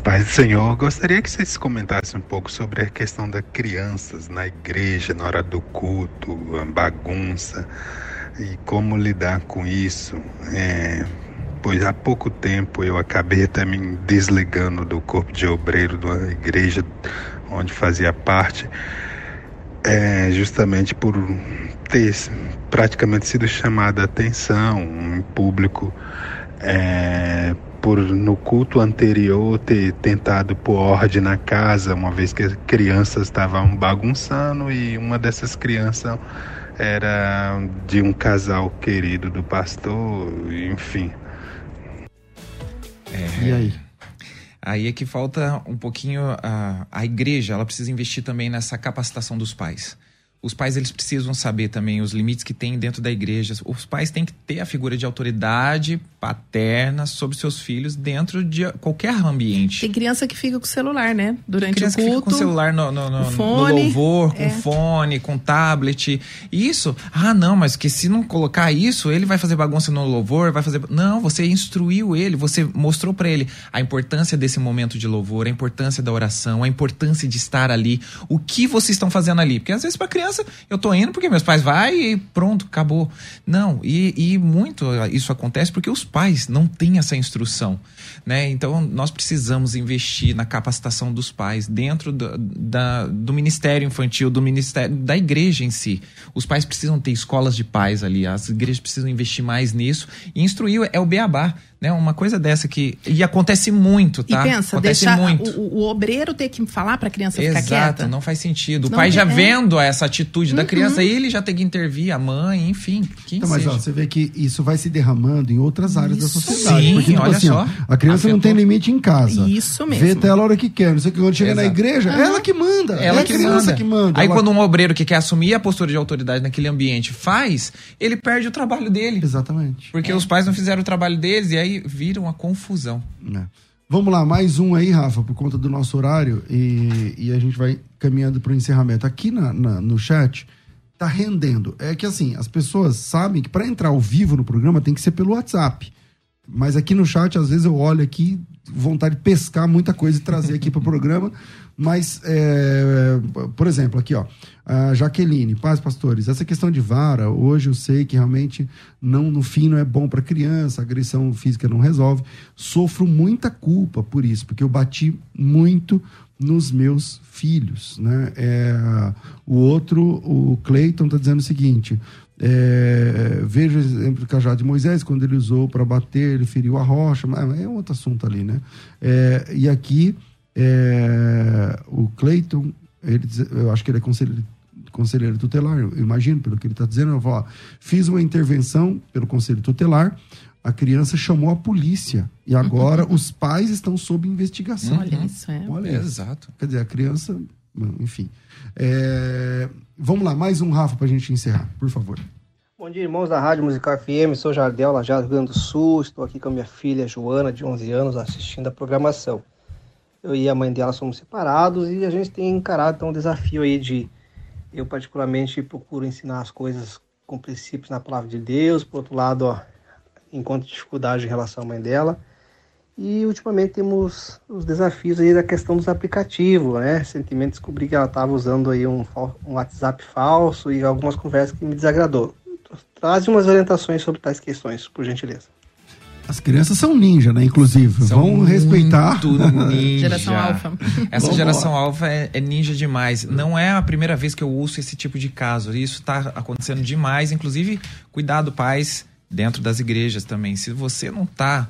Pai do Senhor, gostaria que vocês comentassem um pouco sobre a questão das crianças na igreja, na hora do culto, a bagunça e como lidar com isso. É, pois há pouco tempo eu acabei até me desligando do corpo de obreiro da igreja onde fazia parte, é, justamente por ter praticamente sido chamada a atenção em público. É, por no culto anterior ter tentado pôr ordem na casa, uma vez que as crianças estavam bagunçando e uma dessas crianças era de um casal querido do pastor, enfim. É, e aí? Aí é que falta um pouquinho a, a igreja, ela precisa investir também nessa capacitação dos pais os pais eles precisam saber também os limites que tem dentro da igreja. Os pais têm que ter a figura de autoridade paterna sobre seus filhos dentro de qualquer ambiente. Tem criança que fica com o celular, né? Durante criança o culto. Que fica com o celular no, no, no, fone, no louvor, com é. fone, com tablet. Isso, ah, não, mas que se não colocar isso, ele vai fazer bagunça no louvor, vai fazer. Não, você instruiu ele, você mostrou para ele a importância desse momento de louvor, a importância da oração, a importância de estar ali, o que vocês estão fazendo ali. Porque às vezes para criança, eu tô indo porque meus pais vai e pronto, acabou. Não, e, e muito isso acontece porque os pais não têm essa instrução, né? Então nós precisamos investir na capacitação dos pais dentro do, da, do ministério infantil, do ministério da igreja em si. Os pais precisam ter escolas de pais ali, as igrejas precisam investir mais nisso e instruir é o beabá né? Uma coisa dessa que e acontece muito, tá? E pensa, acontece muito. O, o, obreiro ter que falar para a criança Exato, ficar quieta. não faz sentido. O Não pai já é. vendo essa atitude da Uhum. criança, ele já tem que intervir, a mãe, enfim, quem Então, mas ó, você vê que isso vai se derramando em outras áreas da sociedade. Sim, porque, tipo olha assim, ó, só. a criança não tem limite em casa. Isso mesmo. Vê até ela a hora que quer. Não sei o que quando chega na Exato. igreja, ela que manda. Ela é a que criança manda. que manda. Aí Ela- quando um obreiro que quer assumir a postura de autoridade naquele ambiente faz, ele perde o trabalho dele. Exatamente. Porque os pais não fizeram o trabalho deles e aí vira uma confusão. né? Vamos lá, mais um aí, Rafa, por conta do nosso horário, e, e a gente vai caminhando para o encerramento. Aqui na- na- no chat, tá rendendo. É que assim, as pessoas sabem que para entrar ao vivo no programa tem que ser pelo WhatsApp. Mas aqui no chat, às vezes eu olho aqui, vontade de pescar muita coisa e trazer aqui para o programa. Mas, é, por exemplo, aqui, ó, a Jaqueline, paz, pastores, essa questão de vara, hoje eu sei que realmente não, no fim não é bom para criança, agressão física não resolve. Sofro muita culpa por isso, porque eu bati muito nos meus filhos, né? É, o outro, o Cleiton, está dizendo o seguinte: é, veja o exemplo do cajado de Moisés, quando ele usou para bater, ele feriu a rocha, mas é outro assunto ali, né? É, e aqui, é, o Cleiton, ele, diz- eu acho que ele é conselheiro, conselheiro tutelar, eu imagino, pelo que ele está dizendo, eu vou, ó, fiz uma intervenção pelo conselho tutelar, a criança chamou a polícia e agora os pais estão sob investigação. Olha isso, é. Olha isso. Exato. Quer dizer, a criança, enfim. É, Vamos lá, mais um Rafa para a gente encerrar, por favor. Bom dia, irmãos da Rádio Musical FM. Sou Jardel, lá já do Rio Grande do Sul. Estou aqui com a minha filha Joana, de 11 anos, assistindo a programação. Eu e a mãe dela somos separados e a gente tem encarado então, um desafio aí de. Eu, particularmente, procuro ensinar as coisas com princípios na palavra de Deus. Por outro lado, ó, encontro dificuldade em relação à mãe dela. E ultimamente temos os desafios aí da questão dos aplicativos, né? Recentemente descobri que ela estava usando aí um, um WhatsApp falso e algumas conversas que me desagradou. Traz umas orientações sobre tais questões, por gentileza. As crianças são ninja, né? Inclusive, vão respeitar. muito ninja. Geração alfa. Essa Vambora. geração alfa é, é ninja demais. Não é a primeira vez que eu uso esse tipo de caso. Isso está acontecendo demais. Inclusive, cuidado, pais, dentro das igrejas também. Se você não está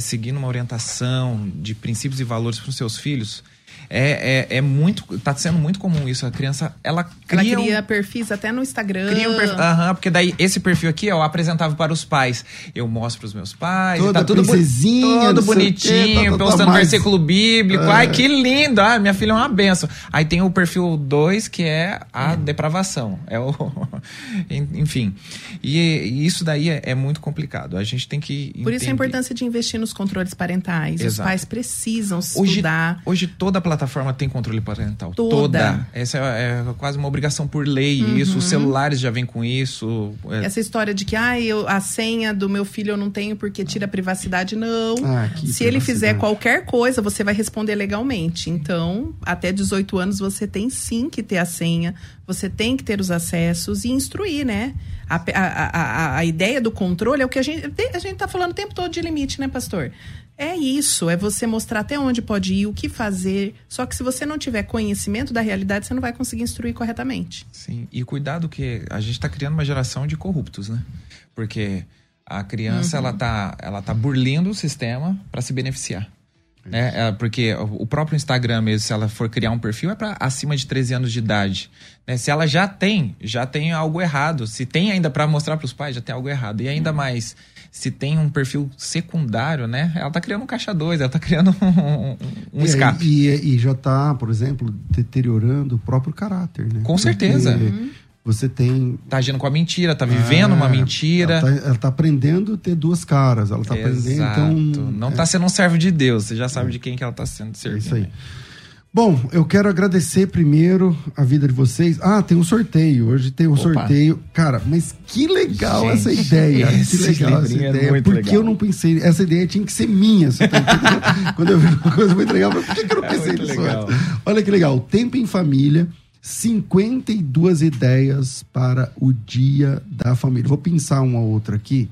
seguindo uma orientação de princípios e valores para os seus filhos, É, é, é muito. Tá sendo muito comum isso. A criança, ela cria. Ela cria um, perfis até no Instagram. cria um perfil. Aham, porque daí esse perfil aqui eu apresentava para os pais. Eu mostro pros meus pais. Toda tá tudo princesinha, todo não sei o quê, bonitinho, tá, tá, tá postando mais- versículo bíblico. É. Ai, que lindo! Ah, minha filha é uma benção. Aí tem o perfil 2, que é a depravação. É o. Enfim. E, e isso daí é, é muito complicado. A gente tem que. Por isso a importância de investir nos controles parentais. Os Exato. pais precisam Hoje, estudar. hoje toda plataforma tem controle parental. Toda. Essa é, é quase uma obrigação por lei Uhum. isso. Os celulares já vêm com isso. É, Essa história de que ah, eu, a senha do meu filho eu não tenho porque tira a privacidade, não. Ah, Se ele fizer privacidade. qualquer coisa, você vai responder legalmente. Então, até 18 anos, você tem sim que ter a senha, você tem que ter os acessos e instruir, né? A, a, a, a ideia do controle é o que a gente. A gente tá falando o tempo todo de limite, né, pastor? É isso, é você mostrar até onde pode ir, o que fazer. Só que se você não tiver conhecimento da realidade, você não vai conseguir instruir corretamente. Sim, e cuidado que a gente está criando uma geração de corruptos, né? Porque a criança Uhum. ela tá ela tá burlando o sistema para se beneficiar. Né? É, Porque o próprio Instagram mesmo, se ela for criar um perfil, é para acima de 13 anos de idade. né? Se ela já tem, já tem algo errado. Se tem ainda para mostrar para os pais, já tem algo errado. E ainda mais, se tem um perfil secundário, né? Ela tá criando um caixa 2, ela tá criando um, um É, escape. E, e já está, por exemplo, deteriorando o próprio caráter, né? Com certeza. Porque Uhum. Você tem. Tá agindo com a mentira, tá vivendo Ah, uma mentira. Ela tá, ela tá aprendendo a ter duas caras. Ela tá aprendendo, Exato. então. Não é, tá sendo um servo de Deus, você já sabe de quem que ela tá sendo servida. isso aí. Bom, eu quero agradecer primeiro a vida de vocês. Ah, tem um sorteio. Hoje tem um Opa. sorteio. Cara, mas que legal Gente, essa ideia. Que legal essa é ideia. muito Porque legal. eu não pensei. Essa ideia tinha que ser minha. Você tá entendendo? Quando eu vi uma coisa muito legal, por que, que eu não É pensei muito nisso antes? Olha que legal. Tempo em família. 52 ideias para o dia da família. Vou pensar uma outra aqui.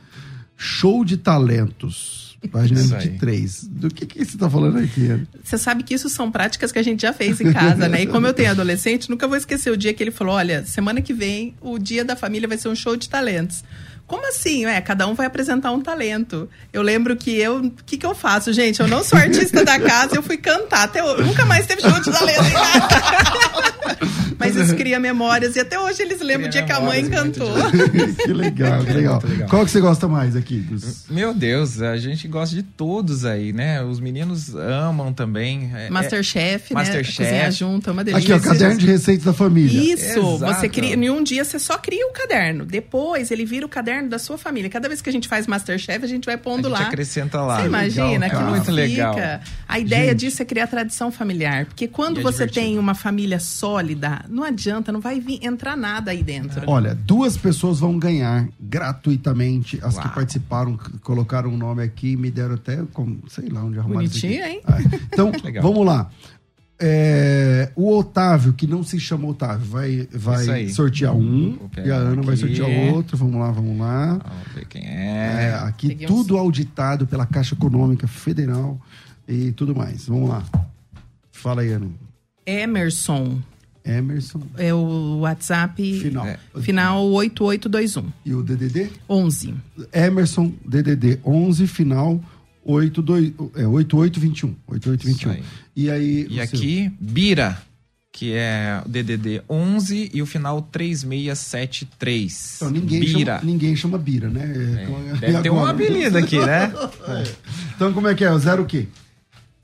Show de talentos. Página Isso aí. 23. Do que, que você tá falando aqui? Você sabe que isso são práticas que a gente já fez em casa, né? E como eu tenho adolescente, nunca vou esquecer o dia que ele falou: olha, semana que vem o dia da família vai ser um show de talentos. Como assim? É, cada um vai apresentar um talento. Eu lembro que eu. O que, que eu faço, gente? Eu não sou artista da casa, eu fui cantar. Até hoje, nunca mais teve show de talento em casa. Mas isso cria memórias. E até hoje eles lembram o dia que a mãe cantou. que legal, que legal. Legal. Qual que você gosta mais aqui? Dos... Meu Deus, a gente gosta de todos aí, né? Os meninos amam também. É- Masterchef, é- né? Masterchef. Cozinhar junto, é uma delícia. Aqui, ó, caderno de receitas da família. Isso, Exato. você cria. Em um dia você só cria o caderno. Depois ele vira o caderno da sua família. Cada vez que a gente faz Masterchef, a gente vai A pondo gente lá. acrescenta lá. Você imagina que Muito fica. legal. A ideia Gente. disso é criar tradição familiar. Porque quando é você divertido. tem uma família sólida, não adianta, não vai vir entrar nada aí dentro. Olha, duas pessoas vão ganhar gratuitamente. As que Uau. participaram, c- colocaram o nome aqui, me deram até, como, sei lá onde arrumaram. Bonitinho, hein? Ah, então, Legal. vamos lá. É, o Otávio, que não se chama Otávio, vai, vai sortear um. E a Ana vai aqui. sortear outro. Vamos lá, vamos lá. Vamos ver quem É, é. aqui Peguei tudo auditado pela Caixa Econômica Federal e tudo mais. Vamos lá. Fala aí, Ana. Emerson Emerson é o WhatsApp Final. É. final 8821 e o DDD? 11. Emerson DDD 11 final 82 é 8821, 8821. Isso aí. E aí E você- aqui, Bira, que é o DDD 11 e o final 3673. então, ninguém Bira. chama, ninguém chama Bira, né? É, Então, e Deve ter um apelido aqui, né? Então como é que é? O zero o quê?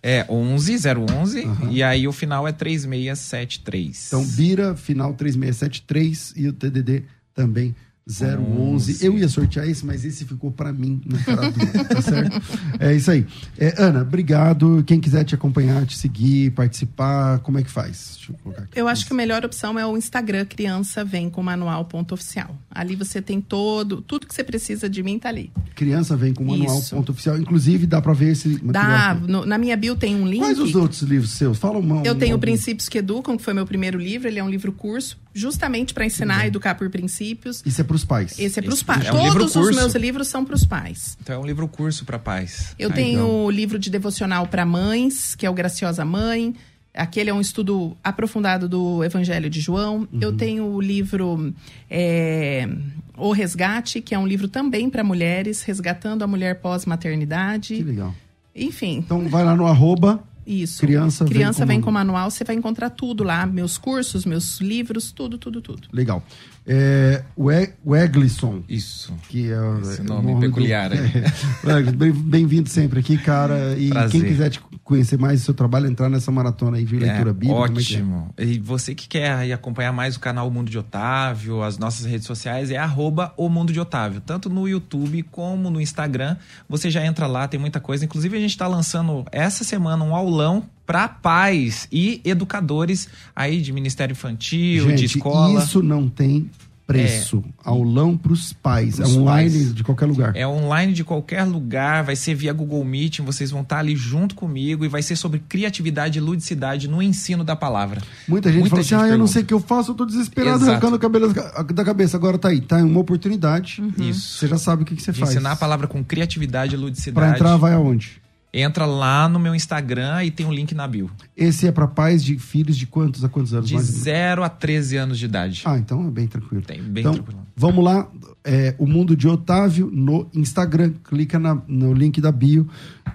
É 11, 011, e aí o final é 3673. Então Bira final 3673 e o TDD também 011. Eu ia sortear esse, mas esse ficou pra mim na cara dura, tá certo? É isso aí. É, Ana, obrigado. Quem quiser te acompanhar, te seguir, participar, como é que faz? Deixa eu colocar aqui. Eu acho que a melhor opção é o Instagram Criança Vem com manual ponto oficial. Ali você tem todo, tudo que você precisa de mim tá ali. Criança vem com manual Isso. ponto oficial. Inclusive, dá pra ver esse. Dá, no- na minha bio tem um link. Quais os outros livros seus? Fala uma. Eu um- tenho algum. Princípios que Educam, que foi meu primeiro livro. Ele é um livro curso, justamente para ensinar a educar por princípios. Isso é pros pais. Esse é para os pais. é um Todos os meus livros são para os pais. Então é um livro curso para pais. Eu Aí, tenho então. o livro de devocional para mães, que é o Graciosa Mãe. Aquele é um estudo aprofundado do Evangelho de João. Uhum. Eu tenho o livro é, O Resgate, que é um livro também para mulheres, resgatando a mulher Que pós-maternidade. legal. Enfim, Então vai lá no arroba Isso. Criança, Criança vem com, vem manual, você vai encontrar tudo lá, meus cursos, meus livros, tudo, tudo, tudo. Legal. É, o, o Eglisson, Isso. que é Esse é, nome do- peculiar aí. É, Bem-vindo sempre aqui, cara. E Prazer. quem quiser te conhecer mais do seu trabalho, entrar nessa maratona aí de leitura É, bíblica. como é que é? ótimo. E você que quer acompanhar mais o canal O Mundo de Otávio, as nossas redes sociais, é arroba O Mundo de Otávio. Tanto no YouTube como no Instagram. Você já entra lá, tem muita coisa. Inclusive, a gente está lançando essa semana um aulão para pais e educadores aí de Ministério Infantil, de Gente, escola. isso não tem preço. Aulão pros pais. Pros é online pais. de qualquer lugar. É online de qualquer lugar, vai ser via Google Meet, vocês vão estar ali junto comigo e vai ser sobre criatividade e ludicidade no ensino da palavra. Muita gente Muita fala assim: gente ah, eu não sei o que eu faço, eu tô desesperado, Exato. arrancando o cabelo da cabeça. Agora tá aí, tá? É uma oportunidade. Isso. Você já sabe o que, que você De faz. ensinar a palavra com criatividade e ludicidade. Pra entrar, vai aonde? Entra lá no meu Instagram e tem um link na bio. Esse é pra pais de filhos de quantos a quantos anos? De mais ou menos? 0 a 13 anos de idade. Ah, então é bem tranquilo. Tem, bem então, tranquilo. vamos lá. É, o Mundo de Otávio no Instagram. Clica na- no link da bio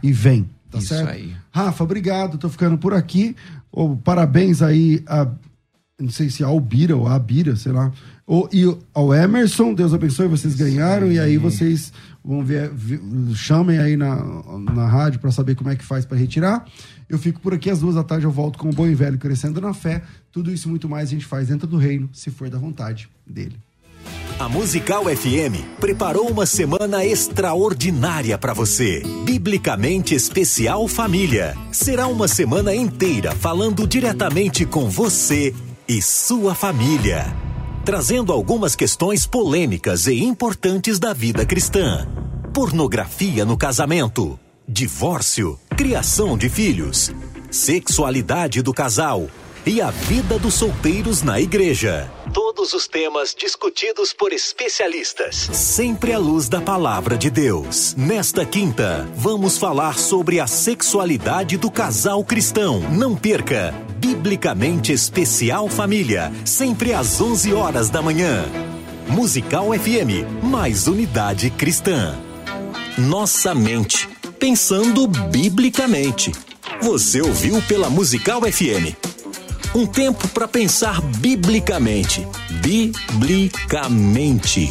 e vem. Tá Isso certo? aí. Rafa, obrigado. Tô ficando por aqui. Ô, parabéns aí a. Não sei se a Albira ou a Abira, sei lá. O, e ao Emerson, Deus abençoe, vocês ganharam. E aí vocês vão ver, chamem aí na, na rádio para saber como é que faz para retirar. Eu fico por aqui às duas da tarde, eu volto com o Bom e Velho Crescendo na Fé. Tudo isso e muito mais a gente faz dentro do reino, se for da vontade dele. A Musical FM preparou uma semana extraordinária para você. Biblicamente Especial Família. Será uma semana inteira falando diretamente com você e sua família. Trazendo algumas questões polêmicas e importantes da vida cristã: pornografia no casamento, divórcio, criação de filhos, sexualidade do casal e a vida dos solteiros na igreja. Todos os temas discutidos por especialistas, sempre à luz da palavra de Deus. Nesta quinta, vamos falar sobre a sexualidade do casal cristão. Não perca! Biblicamente Especial Família, sempre às 11 horas da manhã. Musical FM, mais unidade cristã. Nossa mente, pensando biblicamente. Você ouviu pela Musical FM. Um tempo para pensar biblicamente. Biblicamente.